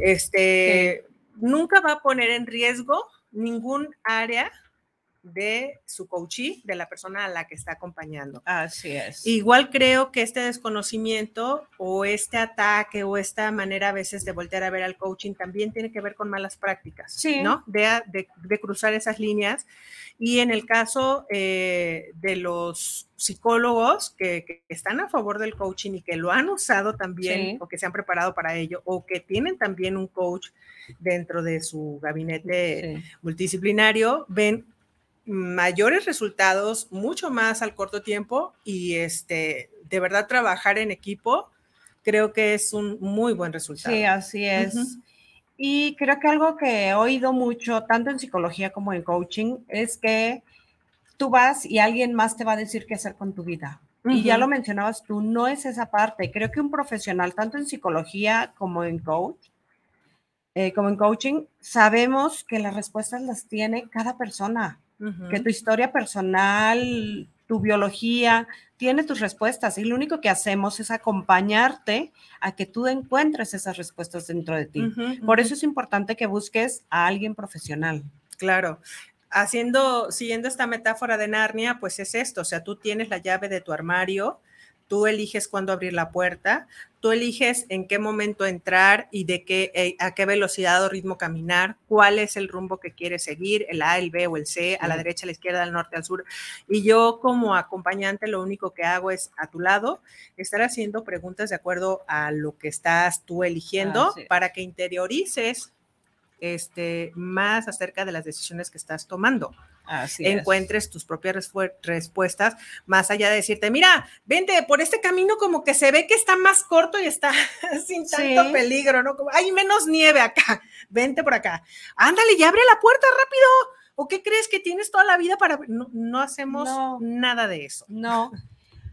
Este, nunca va a poner en riesgo ningún área de su coachee, de la persona a la que está acompañando. Así es. Igual creo que este desconocimiento o este ataque o esta manera a veces de voltear a ver al coaching también tiene que ver con malas prácticas, Sí. ¿no? De, de- de cruzar esas líneas. Y en el caso eh, de los psicólogos que, que están a favor del coaching y que lo han usado también Sí. o que se han preparado para ello o que tienen también un coach dentro de su gabinete Sí. multidisciplinario, ven mayores resultados mucho más al corto tiempo y este, de verdad trabajar en equipo creo que es un muy buen resultado. Sí, así es. Y creo que algo que he oído mucho, tanto en psicología como en coaching, es que tú vas y alguien más te va a decir qué hacer con tu vida. Y ya lo mencionabas tú, no es esa parte. Creo que un profesional, tanto en psicología como en coach, eh, como en coaching, sabemos que las respuestas las tiene cada persona, Que tu historia personal, tu biología, tiene tus respuestas y lo único que hacemos es acompañarte a que tú encuentres esas respuestas dentro de ti. Por eso es importante que busques a alguien profesional. Claro. Haciendo, siguiendo esta metáfora de Narnia, pues es esto, o sea, tú tienes la llave de tu armario, tú eliges cuándo abrir la puerta, tú eliges en qué momento entrar y de qué, eh, a qué velocidad o ritmo caminar, cuál es el rumbo que quieres seguir, el A, el B o el C, a la derecha, a la izquierda, al norte, al sur. Y yo como acompañante lo único que hago es a tu lado estar haciendo preguntas de acuerdo a lo que estás tú eligiendo para que interiorices este, más acerca de las decisiones que estás tomando. Así es. Encuentres tus propias respu- respuestas, más allá de decirte, mira, vente por este camino como que se ve que está más corto y está sin tanto Sí. peligro, ¿no? Como hay menos nieve acá, vente por acá. Ándale y abre la puerta rápido. ¿O qué crees que tienes toda la vida para...? No, no hacemos No. nada de eso. No,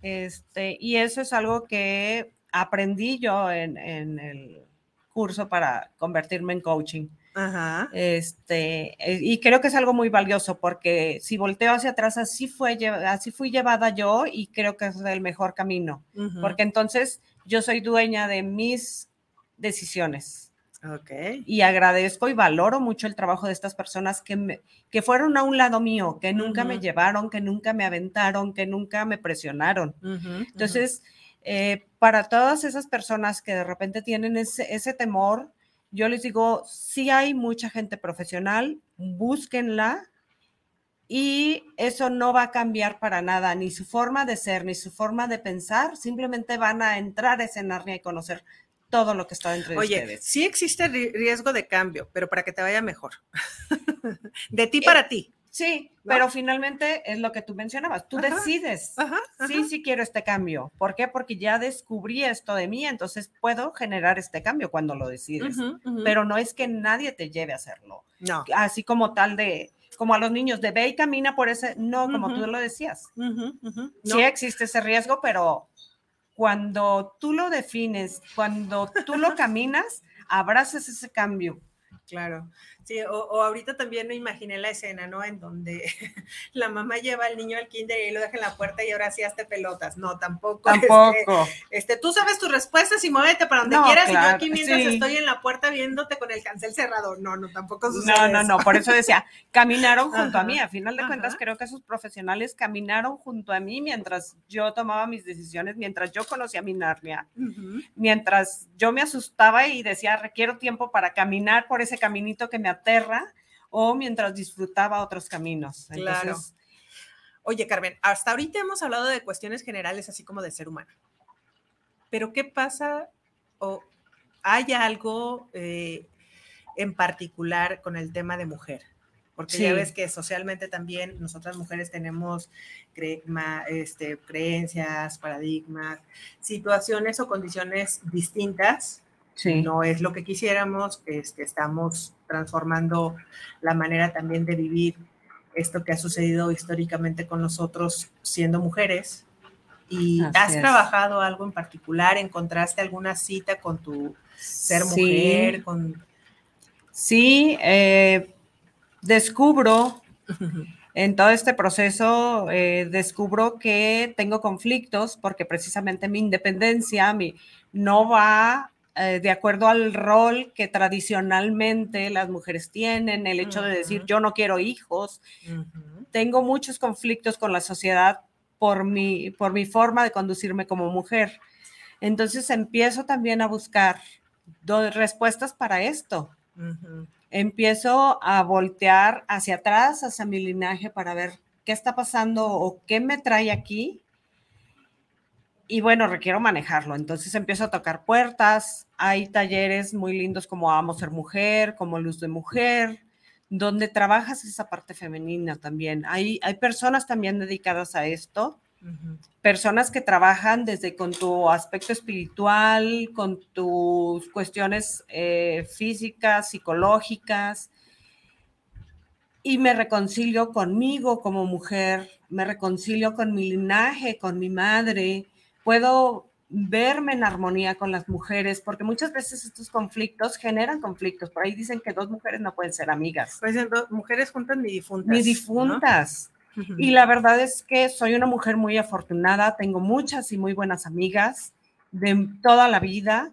este, y eso es algo que aprendí yo en, en el curso para convertirme en coaching. Ajá. Este, eh, y creo que es algo muy valioso porque si volteo hacia atrás, así, fue, así fui llevada yo y creo que es el mejor camino, ujú, porque entonces yo soy dueña de mis decisiones Ok. y agradezco y valoro mucho el trabajo de estas personas que, me- que fueron a un lado mío, que nunca me Ujú. llevaron, que nunca me aventaron, que nunca me presionaron. ujú, ujú. Entonces, eh, para todas esas personas que de repente tienen ese, ese temor, yo les digo, sí hay mucha gente profesional, búsquenla y eso no va a cambiar para nada, ni su forma de ser, ni su forma de pensar, simplemente van a entrar a ese Narnia y conocer todo lo que está dentro de Oye, ustedes. sí existe ri- riesgo de cambio, pero para que te vaya mejor. de ti Eh, para ti. Sí, ¿no? pero finalmente es lo que tú mencionabas, tú Ajá, decides. Ajá, Sí, ajá. sí quiero este cambio. ¿Por qué? Porque ya descubrí esto de mí, entonces puedo generar este cambio cuando lo decides. Pero no es que nadie te lleve a hacerlo. no. Así como tal de, como a los niños, de ve y camina por ese, no, como tú lo decías. Sí existe ese riesgo, pero cuando tú lo defines, cuando tú lo caminas, abrazas ese cambio. Claro. Sí, o, o ahorita también me imaginé la escena, ¿no? En donde la mamá lleva al niño al kinder y lo deja en la puerta y ahora sí hazte pelotas. No, tampoco. Tampoco. este, tú sabes tus respuestas y muévete para donde No, quieras y yo aquí mientras sí. estoy en la puerta viéndote con el cancel cerrado. No, no, tampoco sucede No, no, eso. no, por eso decía, caminaron junto a mí. A final de cuentas, creo que esos profesionales caminaron junto a mí mientras yo tomaba mis decisiones, mientras yo conocía mi Narnia, mientras yo me asustaba y decía, requiero tiempo para caminar por ese caminito que me aterra, o mientras disfrutaba otros caminos. Claro. Oye, Carmen, hasta ahorita hemos hablado de cuestiones generales, así como del ser humano. Pero, ¿qué pasa o hay algo eh, en particular con el tema de mujer? Porque ya ves que socialmente también nosotras mujeres tenemos cre- ma- este, creencias, paradigmas, situaciones o condiciones distintas sí. no es lo que quisiéramos, este, estamos transformando la manera también de vivir esto que ha sucedido históricamente con nosotros siendo mujeres. ¿Y Así has es. trabajado algo en particular? ¿Encontraste alguna cita con tu ser Sí. mujer? Con... Sí, eh, descubro en todo este proceso, eh, descubro que tengo conflictos porque precisamente mi independencia mi, no va eh, de acuerdo al rol que tradicionalmente las mujeres tienen, el hecho de decir yo no quiero hijos, tengo muchos conflictos con la sociedad por mi, por mi forma de conducirme como mujer. Entonces empiezo también a buscar respuestas para esto. Empiezo a voltear hacia atrás, hacia mi linaje, para ver qué está pasando o qué me trae aquí. Y bueno, requiero manejarlo. Entonces empiezo a tocar puertas. Hay talleres muy lindos como Amo Ser Mujer, como Luz de Mujer, donde trabajas esa parte femenina también. Hay, hay personas también dedicadas a esto, personas que trabajan desde con tu aspecto espiritual, con tus cuestiones eh, físicas, psicológicas, y me reconcilio conmigo como mujer, me reconcilio con mi linaje, con mi madre, puedo verme en armonía con las mujeres, porque muchas veces estos conflictos generan conflictos. Por ahí dicen que dos mujeres no pueden ser amigas. Ser dos mujeres juntas ni difuntas. Ni difuntas. Y la verdad es que soy una mujer muy afortunada, tengo muchas y muy buenas amigas de toda la vida.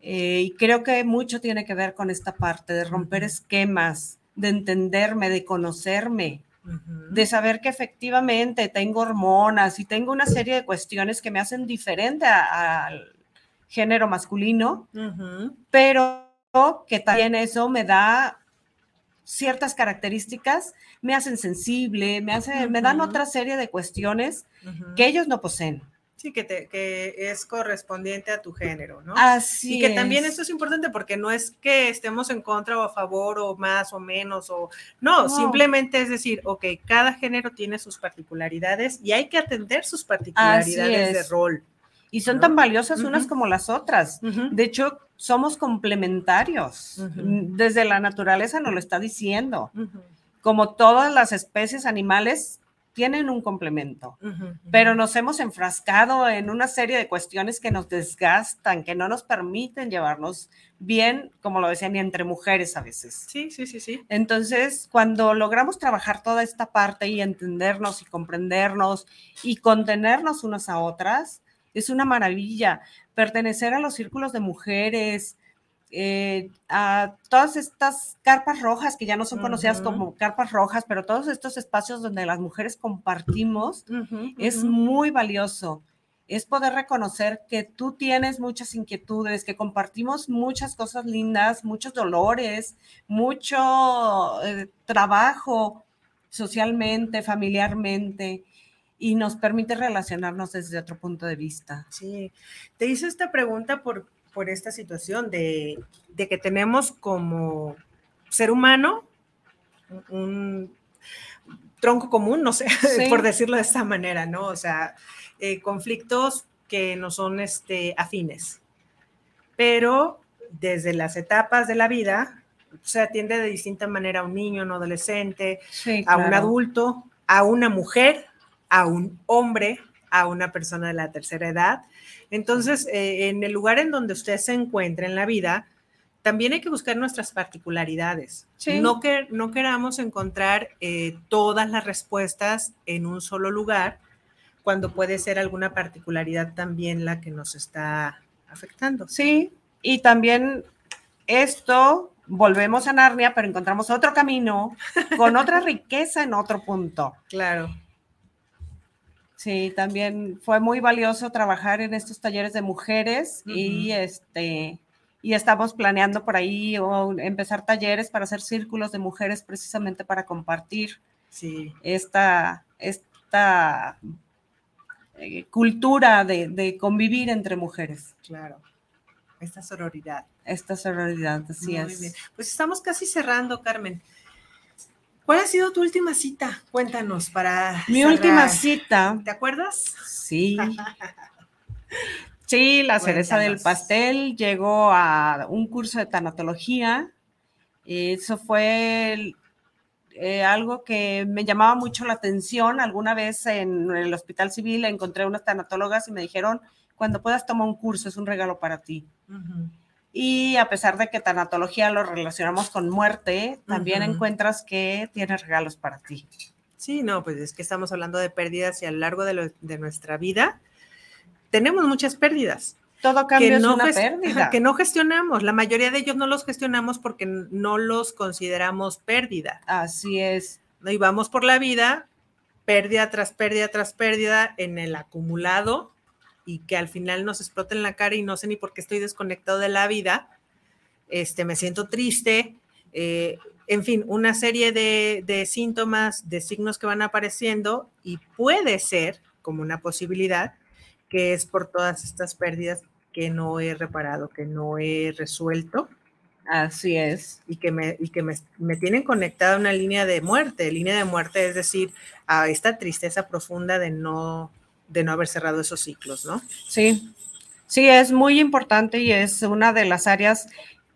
Eh, y creo que mucho tiene que ver con esta parte de romper esquemas, de entenderme, de conocerme, de saber que efectivamente tengo hormonas y tengo una serie de cuestiones que me hacen diferente al género masculino, pero que también eso me da ciertas características, me hacen sensible, me, hace, me dan otra serie de cuestiones que ellos no poseen. Sí, que, te, que es correspondiente a tu género, ¿no? Así Y que también esto es importante porque no es que estemos en contra o a favor o más o menos o no, simplemente es decir, ok, cada género tiene sus particularidades y hay que atender sus particularidades de rol. Y son tan valiosas unas como las otras. De hecho, somos complementarios. Desde la naturaleza nos lo está diciendo. Como todas las especies animales, tienen un complemento, pero nos hemos enfrascado en una serie de cuestiones que nos desgastan, que no nos permiten llevarnos bien, como lo decían, ni entre mujeres a veces. Sí, sí, sí, sí. Entonces, cuando logramos trabajar toda esta parte y entendernos y comprendernos y contenernos unas a otras, es una maravilla. Pertenecer a los círculos de mujeres, eh, a todas estas carpas rojas que ya no son conocidas como carpas rojas, pero todos estos espacios donde las mujeres compartimos es muy valioso. Es poder reconocer que tú tienes muchas inquietudes, que compartimos muchas cosas lindas, muchos dolores, mucho eh, trabajo socialmente, familiarmente y nos permite relacionarnos desde otro punto de vista. Sí, te hice esta pregunta por, por esta situación de, que tenemos como ser humano un tronco común, no sé, por decirlo de esta manera, ¿no? O sea, eh, conflictos que no son este, afines. Pero desde las etapas de la vida, se atiende de distinta manera a un niño, a un adolescente, a un adulto, a una mujer, a un hombre, a una persona de la tercera edad. Entonces, eh, en el lugar en donde usted se encuentra en la vida, también hay que buscar nuestras particularidades. No, que, no queramos encontrar eh, todas las respuestas en un solo lugar, cuando puede ser alguna particularidad también la que nos está afectando. Sí, y también esto, volvemos a Narnia, pero encontramos otro camino con otra riqueza en otro punto. Claro. Sí, también fue muy valioso trabajar en estos talleres de mujeres y este y estamos planeando por ahí empezar talleres para hacer círculos de mujeres precisamente para compartir esta, esta eh, cultura de, convivir entre mujeres. Claro, esta sororidad. Esta sororidad, así es. Pues estamos casi cerrando, Carmen. ¿Cuál ha sido tu última cita? Cuéntanos para. Mi última cita. ¿Te acuerdas? Sí. sí, la cereza del pastel llegó a un curso de tanatología. Eso fue eh, algo que me llamaba mucho la atención. Alguna vez en el hospital civil encontré unas tanatólogas y me dijeron: cuando puedas tomar un curso, es un regalo para ti. Y a pesar de que tanatología lo relacionamos con muerte, también encuentras que tiene regalos para ti. Sí, no, pues es que estamos hablando de pérdidas y a lo largo de, nuestra vida tenemos muchas pérdidas. Todo cambio es una pérdida. Que no gestionamos. La mayoría de ellos no los gestionamos porque no los consideramos pérdida. Así es. ¿no? Y vamos por la vida, pérdida tras pérdida tras pérdida en el acumulado y que al final nos explota en la cara y no sé ni por qué estoy desconectado de la vida. Este, me siento triste, eh, en fin, una serie de, de síntomas, de signos que van apareciendo y puede ser como una posibilidad que es por todas estas pérdidas que no he reparado, que no he resuelto. Así es. Y que me, y que me, me tienen conectada a una línea de muerte. Línea de muerte es decir, a esta tristeza profunda de no, de no haber cerrado esos ciclos, ¿no? Sí, sí, es muy importante y es una de las áreas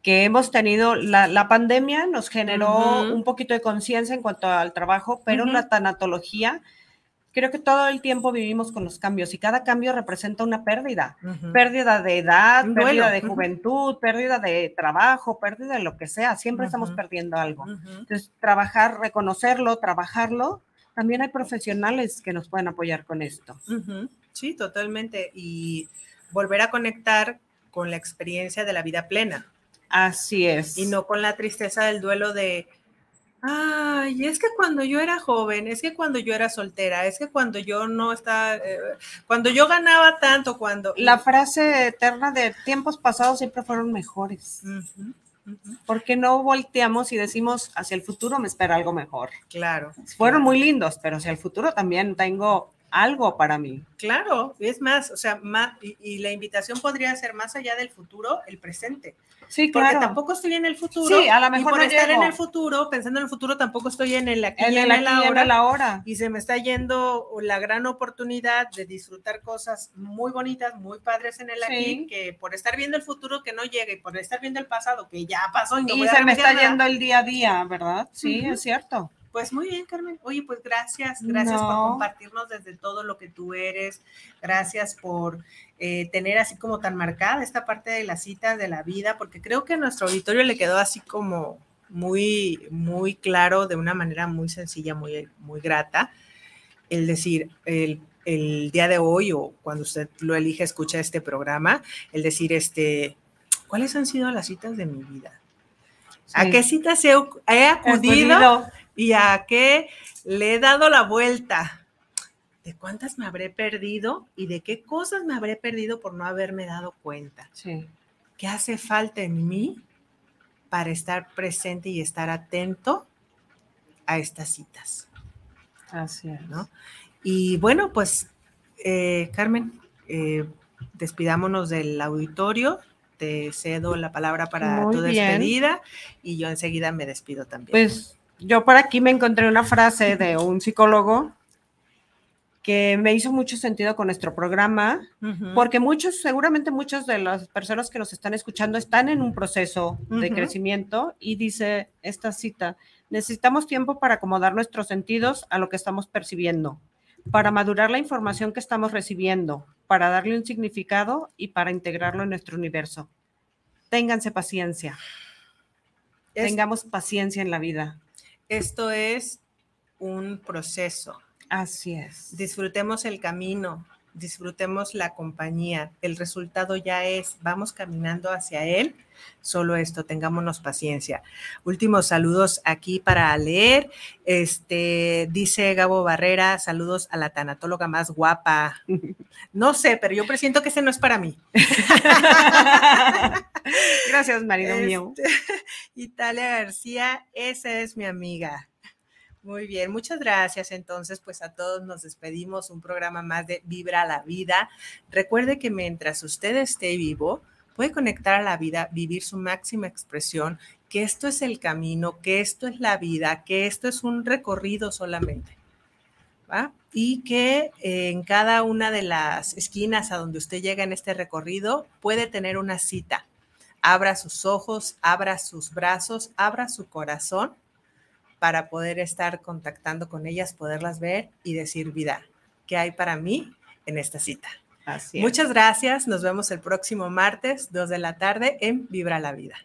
que hemos tenido, la, la pandemia nos generó un poquito de conciencia en cuanto al trabajo, pero la tanatología, creo que todo el tiempo vivimos con los cambios y cada cambio representa una pérdida. Pérdida de edad, pérdida de juventud, pérdida de trabajo, pérdida de lo que sea, siempre estamos perdiendo algo. Entonces, trabajar, reconocerlo, trabajarlo, también hay profesionales que nos pueden apoyar con esto. Sí, totalmente. Y volver a conectar con la experiencia de la vida plena Así es. y no con la tristeza del duelo de, ay, es que cuando yo era joven, es que cuando yo era soltera, es que cuando yo no estaba, eh, cuando yo ganaba tanto, cuando... La frase eterna de tiempos pasados siempre fueron mejores. Ujú, ujú, porque no volteamos y decimos hacia el futuro me espera algo mejor? Claro. Fueron claro. muy lindos, pero hacia el futuro también tengo algo para mí. Claro, es más, o sea, más, y, y la invitación podría ser más allá del futuro, el presente. Sí, Porque claro. tampoco estoy en el futuro. Sí, a lo y mejor por no estar llego. en el futuro, pensando en el futuro, tampoco estoy en el aquí en y el en el aquí y en ahora. el ahora. Y se me está yendo la gran oportunidad de disfrutar cosas muy bonitas, muy padres en el aquí, que por estar viendo el futuro que no llegue y por estar viendo el pasado que ya pasó y no Y voy a se me está nada, yendo el día a día, ¿verdad? Sí, es cierto. Pues muy bien, Carmen. Oye, pues gracias, gracias por No. compartirnos desde todo lo que tú eres. Gracias por eh, tener así como tan marcada esta parte de las citas de la vida, porque creo que a nuestro auditorio le quedó así como muy, muy claro, de una manera muy sencilla, muy, muy grata, el decir, el, el día de hoy o cuando usted lo elige, escucha este programa, el decir, este, ¿cuáles han sido las citas de mi vida? ¿A qué citas he, he acudido? Acudido. Y a qué le he dado la vuelta. ¿De cuántas me habré perdido y de qué cosas me habré perdido por no haberme dado cuenta? Sí. ¿Qué hace falta en mí para estar presente y estar atento a estas citas? Así es. ¿no? Y bueno, pues, eh, Carmen, eh, despidámonos del auditorio. Te cedo la palabra para Muy tu bien. despedida y yo enseguida me despido también. Pues yo por aquí me encontré una frase de un psicólogo que me hizo mucho sentido con nuestro programa, porque muchos, seguramente muchos de las personas que nos están escuchando están en un proceso de crecimiento y dice esta cita, necesitamos tiempo para acomodar nuestros sentidos a lo que estamos percibiendo, para madurar la información que estamos recibiendo, para darle un significado y para integrarlo en nuestro universo. Ténganse paciencia, Es- tengamos paciencia en la vida. Esto es un proceso. Así es. Disfrutemos el camino, disfrutemos la compañía. El resultado ya es, vamos caminando hacia él. Solo esto, tengámonos paciencia. Últimos saludos aquí para leer. Este dice Gabo Barrera, saludos a la tanatóloga más guapa. No sé, pero yo presiento que ese no es para mí. Gracias, marido mío. Este, Italia García, esa es mi amiga. Muy bien, muchas gracias. Entonces, pues a todos nos despedimos. Un programa más de Vibra la Vida. Recuerde que mientras usted esté vivo, puede conectar a la vida, vivir su máxima expresión, que esto es el camino, que esto es la vida, que esto es un recorrido solamente. ¿va? Y que en cada una de las esquinas a donde usted llega en este recorrido puede tener una cita abra sus ojos, abra sus brazos, abra su corazón para poder estar contactando con ellas, poderlas ver y decir, vida, ¿qué hay para mí en esta cita? Así es. Muchas gracias, nos vemos el próximo martes, 2 de la tarde en Vibra la Vida.